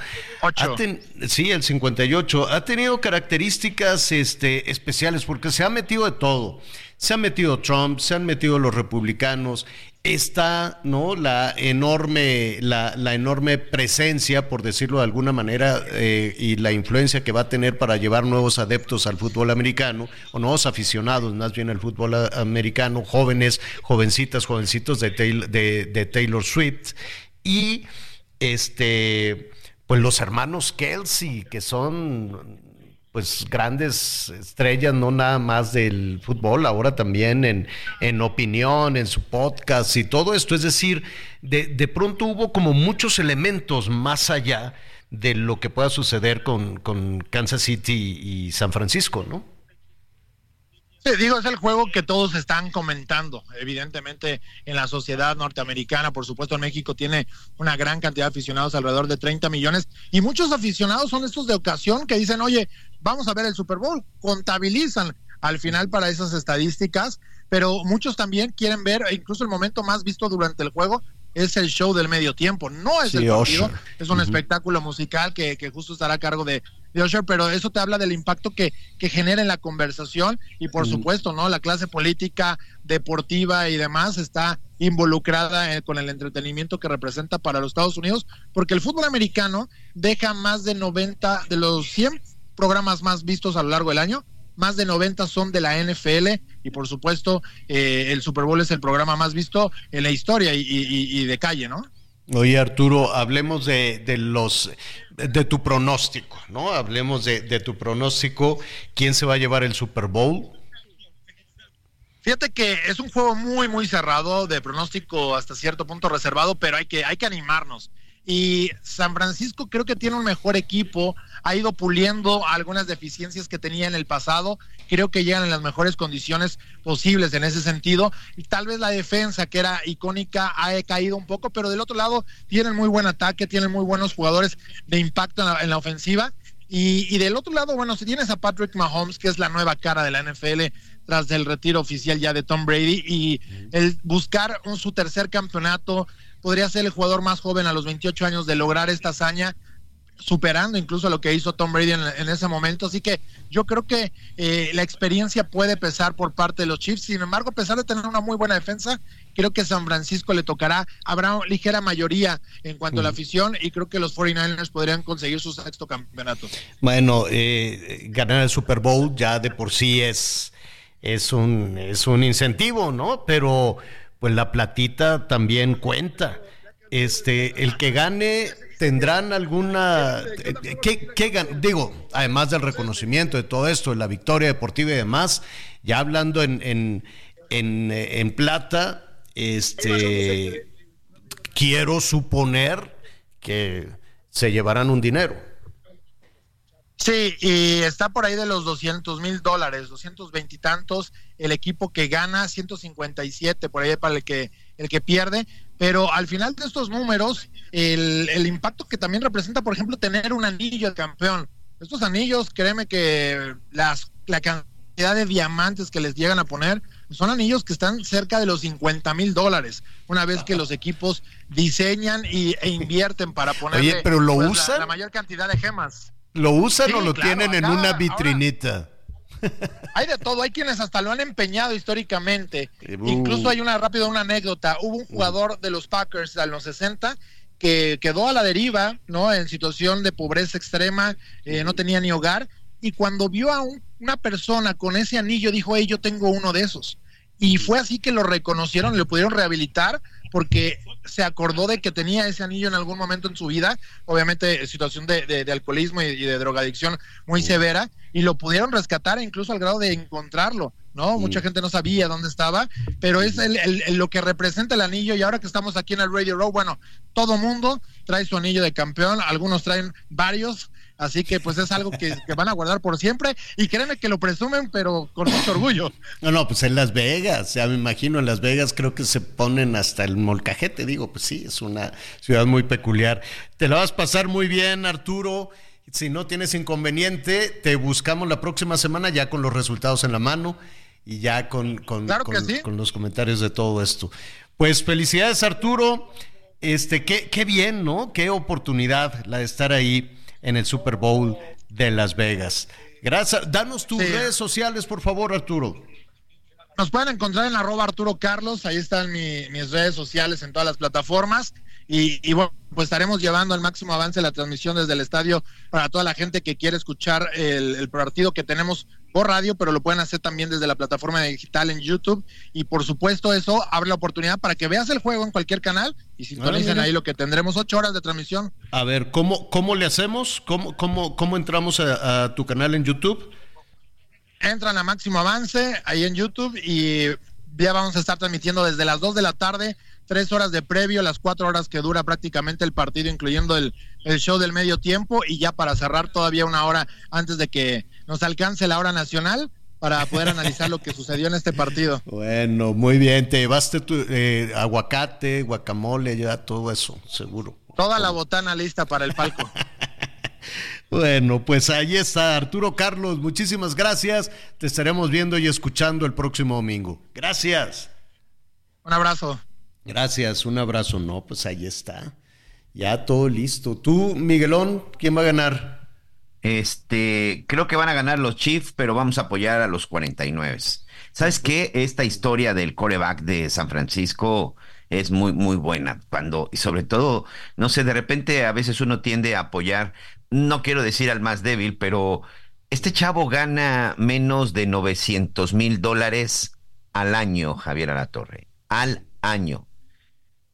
sí, el 58. Ha tenido características este, especiales porque se ha metido de todo. Se ha metido Trump, se han metido los republicanos, está no la enorme la, enorme presencia por decirlo de alguna manera eh, y la influencia que va a tener para llevar nuevos adeptos al fútbol americano o nuevos aficionados más bien al fútbol americano jóvenes jovencitas jovencitos de, de, de Taylor Swift. Y este pues los hermanos Kelsey que son pues grandes estrellas, no nada más del fútbol, ahora también en, en opinión, en su podcast y todo esto. Es decir, de, de, pronto hubo como muchos elementos más allá de lo que pueda suceder con, con Kansas City y San Francisco, ¿no? Sí, digo, es el juego que todos están comentando. Evidentemente, en la sociedad norteamericana, por supuesto, en México tiene una gran cantidad de aficionados, alrededor de 30 millones, y muchos aficionados son estos de ocasión que dicen, oye, vamos a ver el Super Bowl, contabilizan al final para esas estadísticas, pero muchos también quieren ver, incluso el momento más visto durante el juego es el show del medio tiempo, no es el partido, es un espectáculo musical que, que justo estará a cargo de pero eso te habla del impacto que, que genera en la conversación y por supuesto, ¿no? La clase política, deportiva y demás está involucrada eh, con el entretenimiento que representa para los Estados Unidos, porque el fútbol americano deja más de 90 de los 100 programas más vistos a lo largo del año, más de 90 son de la NFL y por supuesto eh, el Super Bowl es el programa más visto en la historia y, y de calle, ¿no? Oye Arturo, hablemos de, de, los de tu pronóstico, ¿no? Hablemos de, de, tu pronóstico. ¿Quién se va a llevar el Super Bowl? Fíjate que es un juego muy, muy cerrado, de pronóstico hasta cierto punto reservado, pero hay que, hay que animarnos y San Francisco creo que tiene un mejor equipo, ha ido puliendo algunas deficiencias que tenía en el pasado, creo que llegan en las mejores condiciones posibles en ese sentido, y tal vez la defensa que era icónica ha caído un poco, pero del otro lado tienen muy buen ataque, tienen muy buenos jugadores de impacto en la, ofensiva, y, del otro lado, bueno, si tienes a Patrick Mahomes, que es la nueva cara de la NFL tras el retiro oficial ya de Tom Brady, y el buscar un, su tercer campeonato, podría ser el jugador más joven a los 28 años de lograr esta hazaña, superando incluso lo que hizo Tom Brady en, ese momento. Así que yo creo que eh, la experiencia puede pesar por parte de los Chiefs. Sin embargo, a pesar de tener una muy buena defensa, creo que San Francisco le tocará, habrá ligera mayoría en cuanto a la afición y creo que los 49ers podrían conseguir su sexto campeonato. Bueno, eh, ganar el Super Bowl ya de por sí es, es, un, es un incentivo, ¿no? Pero pues la platita también cuenta. Este, el que gane tendrán alguna ¿qué, qué, digo, además del reconocimiento de todo esto, de la victoria deportiva y demás, ya hablando en, en, en, en plata, este quiero suponer que se llevarán un dinero. Sí, y está por ahí de los 200 mil dólares, 220 y tantos, el equipo que gana 157 por ahí para el que el que pierde, pero al final de estos números, el, el impacto que también representa, por ejemplo, tener un anillo de campeón. Estos anillos, créeme que las, la cantidad de diamantes que les llegan a poner son anillos que están cerca de los 50 mil dólares, una vez que los equipos diseñan y, e invierten para poner Oye, pero lo pues, usan. La, mayor cantidad de gemas. ¿Lo usan Sí, o lo claro, tienen en una ahora- vitrinita? Hay de todo, hay quienes hasta lo han empeñado históricamente. Uh. Incluso hay una rápida una anécdota. Hubo un jugador de los Packers a los 60 que quedó a la deriva, ¿no? En situación de pobreza extrema, eh, no tenía ni hogar. Y cuando vio a un- una persona con ese anillo, dijo, hey, yo tengo uno de esos. Y fue así que lo reconocieron, lo pudieron rehabilitar porque se acordó de que tenía ese anillo en algún momento en su vida, obviamente situación de, de- de alcoholismo y, y de drogadicción muy severa, y lo pudieron rescatar incluso al grado de encontrarlo, ¿no? Mucha gente no sabía dónde estaba, pero es el- el- el- lo que representa el anillo y ahora que estamos aquí en el Radio Row, bueno, todo mundo trae su anillo de campeón, algunos traen varios, así que pues es algo que, que van a guardar por siempre y créeme que lo presumen, pero con mucho orgullo. No, no, pues en Las Vegas, ya me imagino, en Las Vegas creo que se ponen hasta el molcajete, digo, pues sí, es una ciudad muy peculiar. Te la vas a pasar muy bien, Arturo. Si no tienes inconveniente, te buscamos la próxima semana ya con los resultados en la mano y ya con, con, Claro con- sí. con los comentarios de todo esto. Pues felicidades, Arturo. Este, qué, qué bien, ¿no? Qué oportunidad la de estar ahí en el Super Bowl de Las Vegas. Gracias. Danos tus Sí. redes sociales, por favor, Arturo. Nos pueden encontrar en arroba Arturo Carlos, ahí están mi- mis redes sociales en todas las plataformas. Y, y bueno, pues estaremos llevando al máximo avance la transmisión desde el estadio para toda la gente que quiere escuchar el, el partido que tenemos por radio, pero lo pueden hacer también desde la plataforma digital en YouTube. Y por supuesto, eso abre la oportunidad para que veas el juego en cualquier canal y sintonicen ahí lo que tendremos ocho horas de transmisión. A ver, ¿cómo, cómo le hacemos? ¿Cómo, cómo, cómo entramos a, a tu canal en YouTube? entran a máximo avance ahí en YouTube y ya vamos a estar transmitiendo desde las 2 de la tarde, tres horas de previo, las cuatro horas que dura prácticamente el partido, incluyendo el, el show del medio tiempo y ya para cerrar todavía una hora antes de que nos alcance la hora nacional para poder analizar lo que sucedió en este partido. Bueno, muy bien. Te llevaste tu eh, aguacate, guacamole, ya todo eso, seguro. Toda la botana lista para el palco. Bueno, pues ahí está Arturo Carlos. Muchísimas gracias. Te estaremos viendo y escuchando el próximo domingo. Gracias. Un abrazo. Gracias, un abrazo. No, pues ahí está. Ya todo listo. Tú, Miguelón, ¿quién va a ganar? Este, creo que van a ganar los Chiefs, pero vamos a apoyar a los 49. ¿Sabes qué? Esta historia del coreback de San Francisco es muy, muy buena. Cuando, y sobre todo, no sé, de repente a veces uno tiende a apoyar, no quiero decir al más débil, pero este chavo gana menos de 900 mil dólares al año, Javier Alatorre. Al año.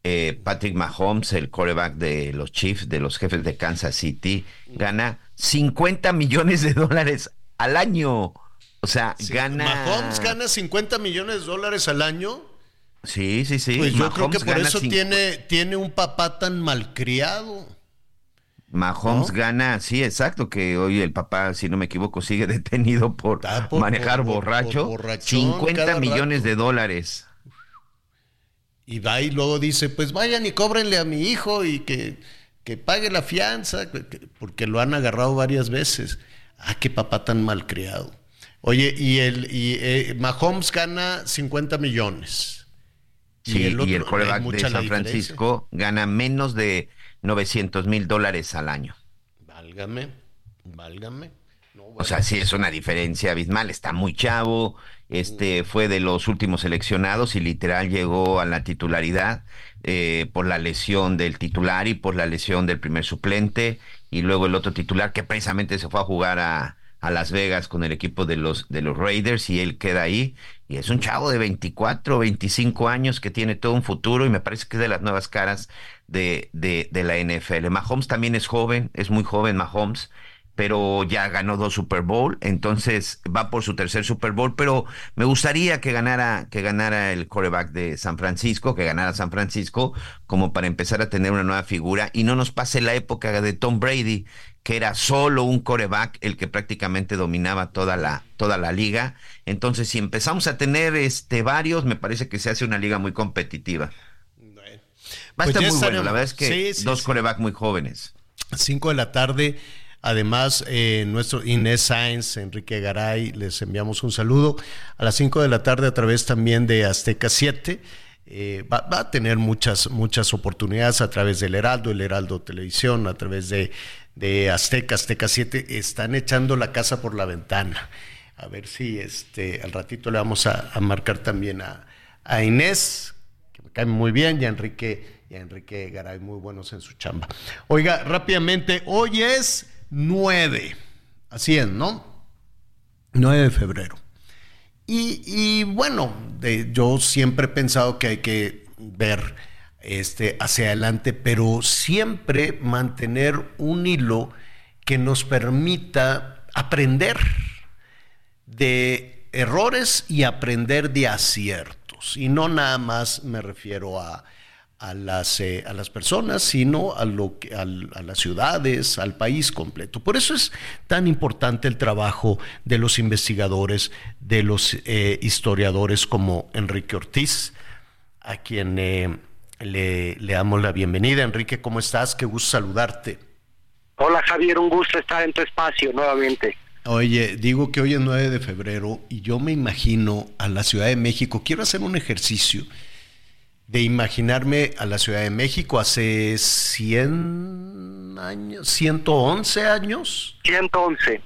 Eh, Patrick Mahomes, el coreback de los Chiefs, de los jefes de Kansas City, gana 50 millones de dólares al año. O sea, gana. Mahomes gana 50 millones de dólares al año. Sí, sí, sí. Pues yo creo que por eso tiene, tiene un papá tan malcriado. Mahomes ¿No? gana, sí, exacto, que hoy el papá, si no me equivoco, sigue detenido por, por- manejar por- borracho. por borrachón 50 cada millones rato. de dólares. Y va y luego dice, pues vayan y cóbrenle a mi hijo y que, que pague la fianza, que- que- porque lo han agarrado varias veces. Ah, qué papá tan malcriado. Oye, y el y, eh, Mahomes gana 50 millones. Sí, y el, otro, coreback es de mucha la San. Francisco gana menos de 900 mil dólares al año. Válgame, válgame. O sea, sí es una diferencia abismal. Está muy chavo. Este fue de los últimos seleccionados y literal llegó a la titularidad eh, por la lesión del titular y por la lesión del primer suplente. Y luego el otro titular que precisamente se fue a jugar a, a Las Vegas con el equipo de los, de los Raiders y él queda ahí. Y es un chavo de 24, 25 años que tiene todo un futuro y me parece que es de las nuevas caras de, de, de la NFL. Mahomes también es joven, es muy joven Mahomes pero ya ganó dos Super Bowl, entonces va por su tercer Super Bowl, pero me gustaría que ganara, que ganara el coreback de San Francisco, que ganara San Francisco, como para empezar a tener una nueva figura y no nos pase la época de Tom Brady, que era solo un coreback el que prácticamente dominaba toda la, toda la liga. Entonces, si empezamos a tener este varios, me parece que se hace una liga muy competitiva. Va a Pues estar muy bueno, la verdad es que Sí, sí, dos sí. corebacks muy jóvenes. 5 de la tarde. Además, eh, nuestro Inés Sáenz, Enrique Garay, les enviamos un saludo. A las 5 de la tarde, a través también de Azteca 7. eh, va, a tener muchas, muchas oportunidades a través del Heraldo, el Heraldo Televisión, a través de, de Azteca, Azteca 7. Están echando la casa por la ventana. A ver si este, al ratito le vamos a, marcar también a, a Inés, que me cae muy bien, y a Enrique, y a Enrique Garay, muy buenos en su chamba. Oiga, rápidamente, hoy es 9, así es, ¿no? 9 de febrero. Y, y bueno, yo siempre he pensado que hay que ver este, hacia adelante, pero siempre mantener un hilo que nos permita aprender de errores y aprender de aciertos. Y no nada más me refiero a, a las, eh, a las personas, sino a, lo que, al- a las ciudades, al país completo. Por eso es tan importante el trabajo de los investigadores, de los eh, historiadores como Enrique Ortiz, a quien eh, le, le damos la bienvenida. Enrique, ¿cómo estás? Qué gusto saludarte. Hola Javier, un gusto estar en tu espacio nuevamente. Oye, digo que hoy es 9 de febrero y yo me imagino a la Ciudad de México. Quiero hacer un ejercicio de imaginarme a la Ciudad de México hace 100 años, 111 años. 111.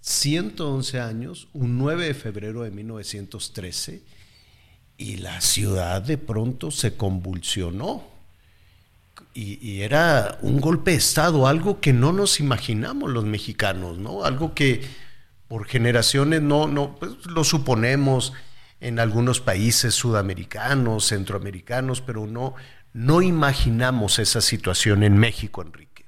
111 años, un 9 de febrero de 1913, y la ciudad de pronto se convulsionó. Y, y era un golpe de Estado, algo que no nos imaginamos los mexicanos, ¿no? Algo que por generaciones no, no pues, lo suponemos en algunos países sudamericanos, centroamericanos, pero no, no imaginamos esa situación en México, Enrique.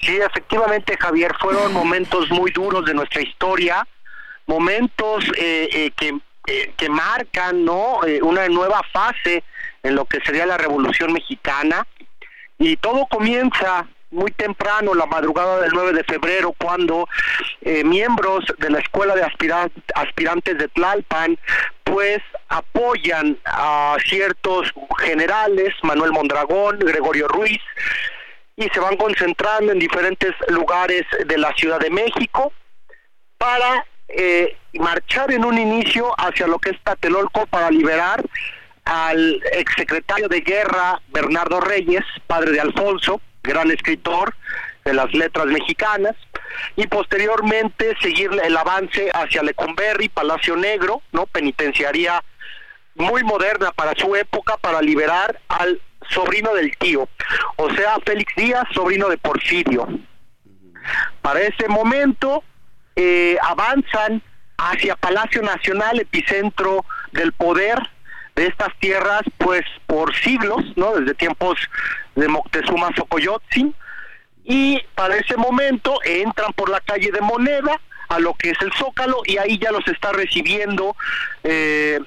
Sí, efectivamente Javier, fueron momentos muy duros de nuestra historia, momentos eh, eh, que, eh, que marcan ¿no? Eh, una nueva fase en lo que sería la Revolución Mexicana. Y todo comienza muy temprano, la madrugada del 9 de febrero, cuando eh, miembros de la Escuela de Aspiran- Aspirantes de Tlalpan, pues apoyan a ciertos generales, Manuel Mondragón, Gregorio Ruiz, y se van concentrando en diferentes lugares de la Ciudad de México para eh, marchar en un inicio hacia lo que es Tlatelolco para liberar al exsecretario de guerra Bernardo Reyes, padre de Alfonso, gran escritor de las letras mexicanas, y posteriormente seguir el avance hacia Lecumberri, Palacio Negro, no penitenciaría muy moderna para su época para liberar al sobrino del tío, o sea, Félix Díaz, sobrino de Porfirio. Para ese momento eh, avanzan hacia Palacio Nacional, epicentro del poder de estas tierras, pues por siglos, ¿no? Desde tiempos de Moctezuma Xocoyotzin, y para ese momento entran por la calle de Moneda a lo que es el Zócalo y ahí ya los está recibiendo eh,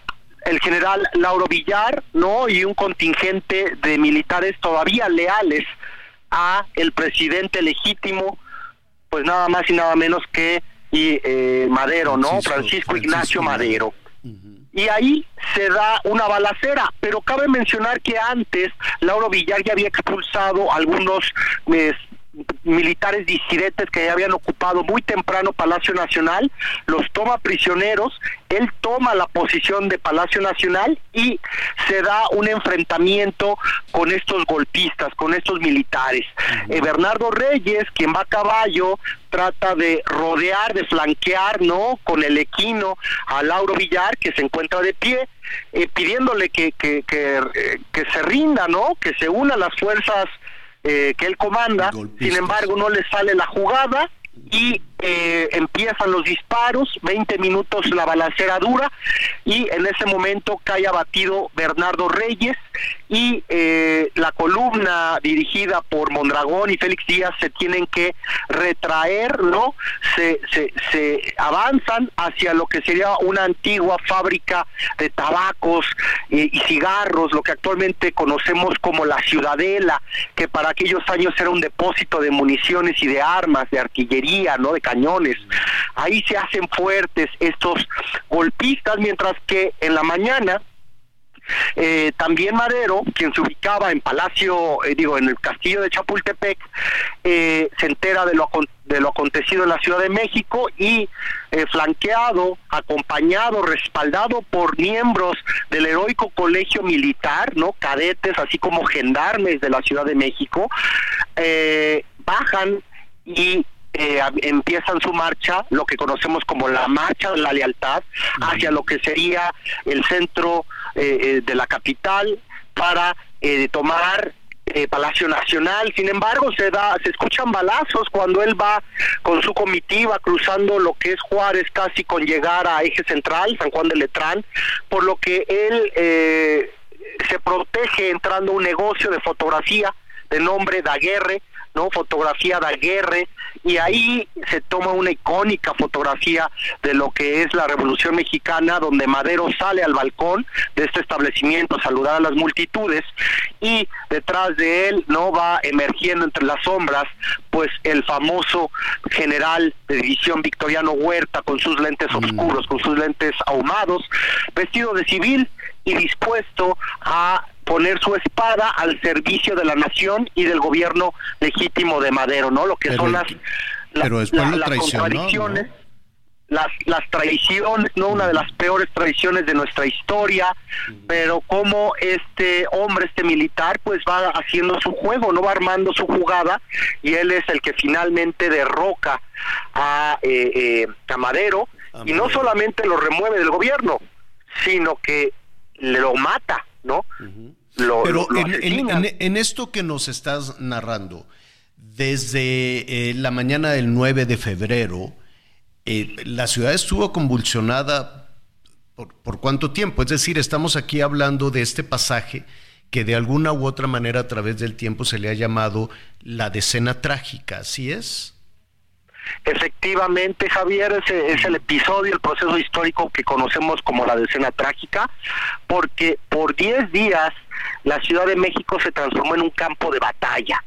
el general Lauro Villar, ¿no? Y un contingente de militares todavía leales a el presidente legítimo, pues nada más y nada menos que y, eh, Madero, ¿no? Francisco- Ignacio. Madero. Y ahí se da una balacera, pero cabe mencionar que antes Lauro Villar ya había expulsado algunos eh, militares disidentes que ya habían ocupado muy temprano Palacio Nacional, los toma prisioneros, él toma la posición de Palacio Nacional y se da un enfrentamiento con estos golpistas, con estos militares. Eh, Bernardo Reyes, quien va a caballo, trata de rodear, de flanquear, ¿no? Con el equino a Lauro Villar, que se encuentra de pie, eh, pidiéndole que, que, que, eh, que se rinda, ¿no? Que se una a las fuerzas eh, que él comanda. Sin embargo, no le sale la jugada y eh, empiezan los disparos, 20 minutos la balacera dura y en ese momento cae abatido Bernardo Reyes y eh, la columna dirigida por Mondragón y Félix Díaz se tienen que retraer, ¿no? Se, se, avanzan hacia lo que sería una antigua fábrica de tabacos eh, y cigarros, lo que actualmente conocemos como la Ciudadela, que para aquellos años era un depósito de municiones y de armas, de artillería, ¿no? De cañones. Ahí se hacen fuertes estos golpistas, mientras que en la mañana eh, también Madero, quien se ubicaba en Palacio, eh, digo, en el castillo de Chapultepec, eh, se entera de lo, de lo acontecido en la Ciudad de México y flanqueado, acompañado, respaldado por miembros del heroico colegio militar, ¿no? Cadetes, así como gendarmes de la Ciudad de México, bajan y eh, empiezan su marcha, lo que conocemos como la marcha de la lealtad, hacia lo que sería el centro eh, eh, de la capital para tomar Palacio Nacional. Sin embargo, se da, se escuchan balazos cuando él va con su comitiva cruzando lo que es Juárez, casi con llegar a Eje Central, San Juan de Letrán, por lo que él se protege entrando a un negocio de fotografía de nombre Daguerre, ¿no? Fotografía Daguerre, y ahí se toma una icónica fotografía de lo que es la Revolución Mexicana, donde Madero sale al balcón de este establecimiento a saludar a las multitudes y detrás de él no va emergiendo entre las sombras pues el famoso general de división Victoriano Huerta con sus lentes mm. oscuros, con sus lentes ahumados, vestido de civil y dispuesto a poner su espada al servicio de la nación y del gobierno legítimo de Madero, ¿no? Lo que son las, las, contradicciones, las, las traiciones, ¿no? Una de las peores traiciones de nuestra historia, pero como este hombre, este militar, pues va haciendo su juego, no va armando su jugada y él es el que finalmente derroca a, eh, eh, a Madero y no solamente lo remueve del gobierno, sino que lo mata, ¿no? Pero en, esto que nos estás narrando, desde eh, la mañana del 9 de febrero, eh, la ciudad estuvo convulsionada por, por, cuánto tiempo? Es decir, estamos aquí hablando de este pasaje que de alguna u otra manera a través del tiempo se le ha llamado la decena trágica, ¿así es? Efectivamente, Javier, ese es el episodio, el proceso histórico que conocemos como la decena trágica, porque por 10 días la Ciudad de México se transformó en un campo de batalla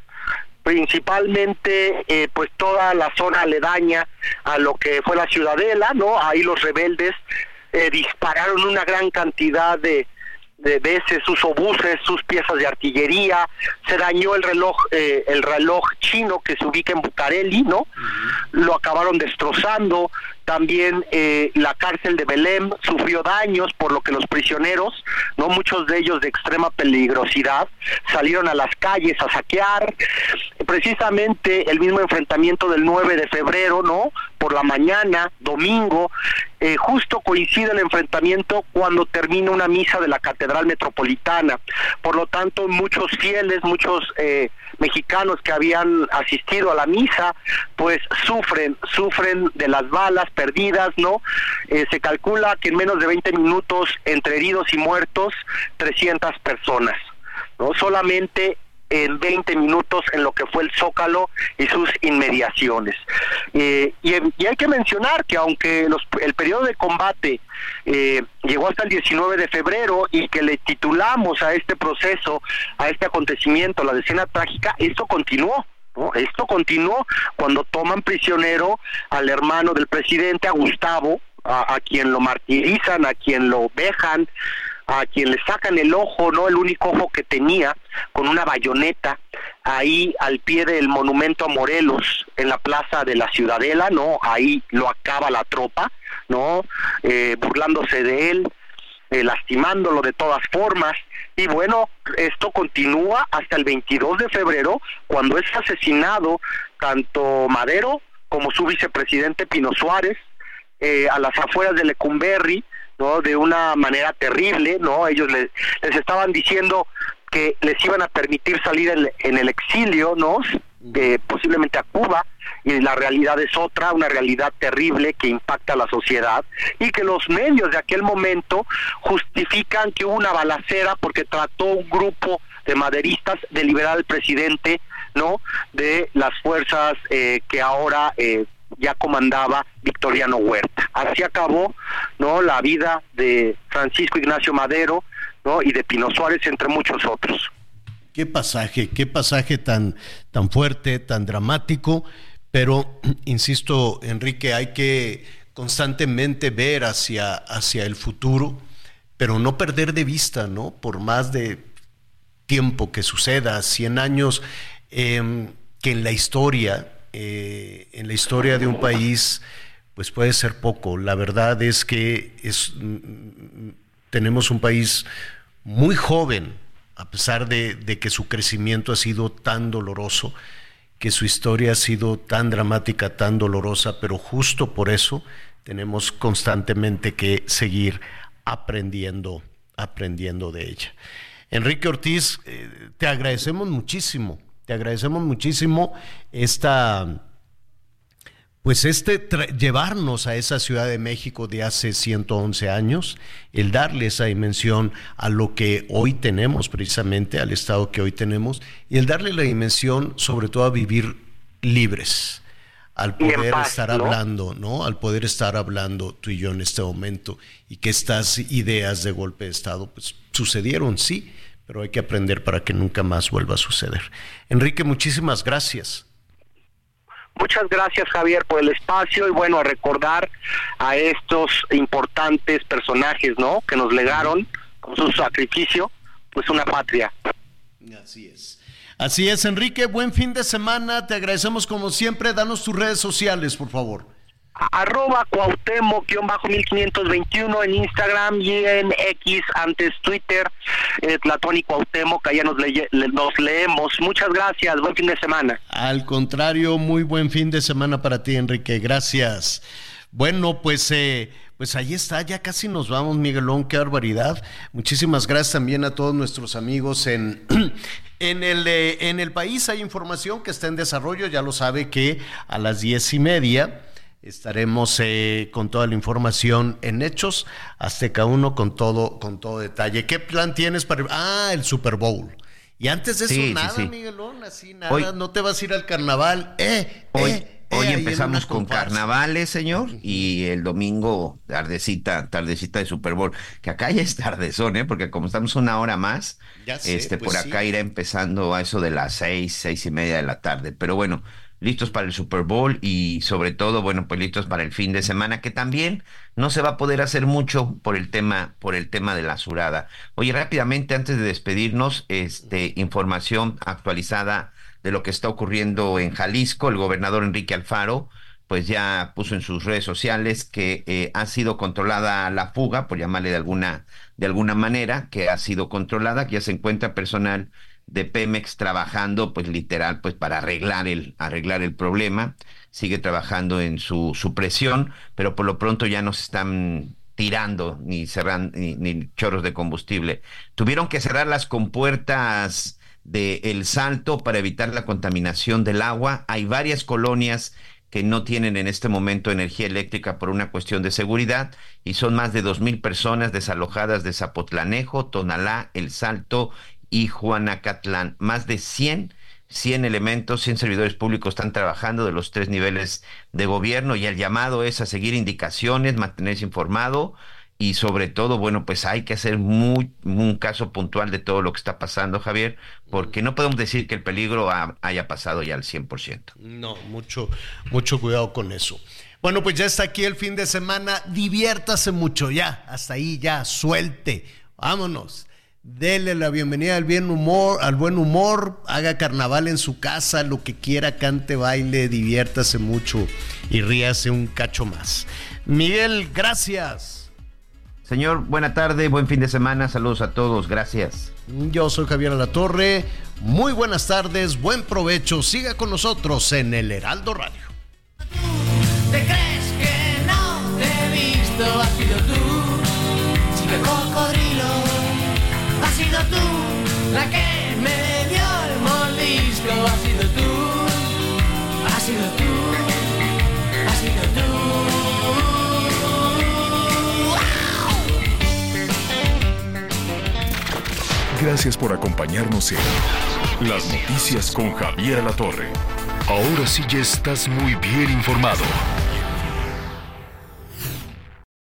principalmente eh, pues toda la zona aledaña a lo que fue la ciudadela, ¿no? Ahí los rebeldes eh, dispararon una gran cantidad de, de veces sus obuses, sus piezas de artillería, se dañó el reloj, eh, el reloj chino que se ubica en Bucareli, ¿no? Lo acabaron destrozando, también eh, la cárcel de Belém sufrió daños por lo que los prisioneros, no muchos de ellos de extrema peligrosidad, salieron a las calles a saquear. Precisamente el mismo enfrentamiento del 9 de febrero, ¿no? Por la mañana, domingo, eh, justo coincide el enfrentamiento cuando termina una misa de la Catedral Metropolitana. Por lo tanto, muchos fieles, muchos eh, mexicanos que habían asistido a la misa, pues sufren, sufren de las balas perdidas, ¿no? Eh, se calcula que en menos de 20 minutos, entre heridos y muertos, 300 personas, ¿no? Solamente en 20 minutos en lo que fue el Zócalo y sus inmediaciones. Eh, y, hay que mencionar que aunque el periodo de combate eh, llegó hasta el 19 de febrero y que le titulamos a este proceso, a este acontecimiento, la decena trágica, esto continuó. Esto continuó cuando toman prisionero al hermano del presidente, a Gustavo, a, a quien lo martirizan, a quien lo dejan, a quien le sacan el ojo, ¿no? El único ojo que tenía, con una bayoneta, ahí al pie del monumento a Morelos, en la plaza de la Ciudadela, ¿no? Ahí lo acaba la tropa, ¿no? Eh, burlándose de él, eh, lastimándolo de todas formas. Y bueno, esto continúa hasta el 22 de febrero, cuando es asesinado tanto Madero como su vicepresidente Pino Suárez, eh, a las afueras de Lecumberri, ¿no? De una manera terrible, ¿no? Ellos les, les estaban diciendo que les iban a permitir salir en, el exilio, ¿no? eh, posiblemente a Cuba, y la realidad es otra, una realidad terrible que impacta a la sociedad y que los medios de aquel momento justifican que hubo una balacera porque trató un grupo de maderistas de liberar al presidente, ¿no? De las fuerzas eh, que ahora eh, ya comandaba Victoriano Huerta. Así acabó, ¿no? La vida de Francisco Ignacio Madero, ¿no? Y de Pino Suárez, entre muchos otros. Qué pasaje, qué pasaje tan, tan fuerte, tan dramático, pero insisto, Enrique, hay que constantemente ver hacia, hacia el futuro, pero no perder de vista, ¿no? Por más de tiempo que suceda, 100 años, em, que en la historia, eh, en la historia de un país, pues puede ser poco. La verdad es que es, mm, tenemos un país muy joven, a pesar de, que su crecimiento ha sido tan doloroso, que su historia ha sido tan dramática, tan dolorosa, pero justo por eso tenemos constantemente que seguir aprendiendo, aprendiendo de ella. Enrique Ortiz, eh, te agradecemos muchísimo, te agradecemos muchísimo esta pues este llevarnos a esa Ciudad de México de hace 111 años, el darle esa dimensión a lo que hoy tenemos precisamente, al estado que hoy tenemos, y el darle la dimensión sobre todo a vivir libres, al poder estar hablando, ¿no? Al poder estar hablando tú y yo en este momento y que estas ideas de golpe de Estado pues sucedieron, sí, pero hay que aprender para que nunca más vuelva a suceder. Enrique, muchísimas gracias. Muchas gracias Javier por el espacio y bueno, a recordar a estos importantes personajes, ¿no? Que nos legaron con su sacrificio, pues una patria. Así es. Así es, Enrique, buen fin de semana, te agradecemos como siempre, danos tus redes sociales, por favor arroba Cuauhtémoc-1521 en Instagram y en X, antes Twitter, eh, y Cuauhtémoc, allá nos, nos leemos. Muchas gracias, buen fin de semana. Al contrario, muy buen fin de semana para ti, Enrique, gracias. Bueno, pues... Eh, pues ahí está, ya casi nos vamos, Miguelón, qué barbaridad. Muchísimas gracias también a todos nuestros amigos en, en, el, eh, en el país. Hay información que está en desarrollo, ya lo sabe que a las diez y media Estaremos eh, con toda la información en Hechos, Azteca 1 con todo, con todo detalle. ¿Qué plan tienes para... Ah, el Super Bowl. Y antes de eso, nada, Miguelón, así nada, no te vas a ir al carnaval. Eh, hoy, eh, hoy empezamos con carnavales, señor, y el domingo, tardecita, tardecita de Super Bowl, que acá ya es tardezón, ¿eh? Porque como estamos una hora más, este, pues por acá irá empezando a eso de las seis, seis y media de la tarde. Pero bueno, listos para el Super Bowl y sobre todo, bueno, pues listos para el fin de semana, que también no se va a poder hacer mucho por el tema, por el tema de la surada. Oye, rápidamente, antes de despedirnos, este, información actualizada de lo que está ocurriendo en Jalisco. El gobernador Enrique Alfaro, pues ya puso en sus redes sociales que eh, ha sido controlada la fuga, por llamarle de alguna, de alguna manera, que ha sido controlada, que ya se encuentra personal de Pemex trabajando, pues literal, pues para arreglar el, arreglar el problema. Sigue trabajando en su supresión, pero por lo pronto ya no se están tirando ni cerrando ni, chorros de combustible. Tuvieron que cerrar las compuertas de El Salto para evitar la contaminación del agua. Hay varias colonias que no tienen en este momento energía eléctrica por una cuestión de seguridad y son más de dos mil personas desalojadas de Zapotlanejo, Tonalá, El Salto y Juanacatlán. Más de 100, 100 elementos, 100 servidores públicos están trabajando de los tres niveles de gobierno y el llamado es a seguir indicaciones, mantenerse informado y sobre todo, bueno, pues hay que hacer muy, un caso puntual de todo lo que está pasando, Javier, porque no podemos decir que el peligro haya pasado ya al 100%. No, mucho, mucho cuidado con eso. Bueno, pues ya está aquí el fin de semana, diviértase mucho, ya, hasta ahí, ya, suelte, vámonos. Dele la bienvenida al bien humor, al buen humor, haga carnaval en su casa, lo que quiera, cante, baile, diviértase mucho y ríase un cacho más. Miguel, gracias. Señor, buena tarde, buen fin de semana, saludos a todos, gracias. Yo soy Javier Alatorre, muy buenas tardes, buen provecho, siga con nosotros en el Heraldo Radio. ¿Te crees que no te he visto? La que me dio el mordisco ha sido tú, ha sido tú, ha sido tú. Gracias por acompañarnos en Las Noticias con Javier Alatorre. Ahora sí ya estás muy bien informado.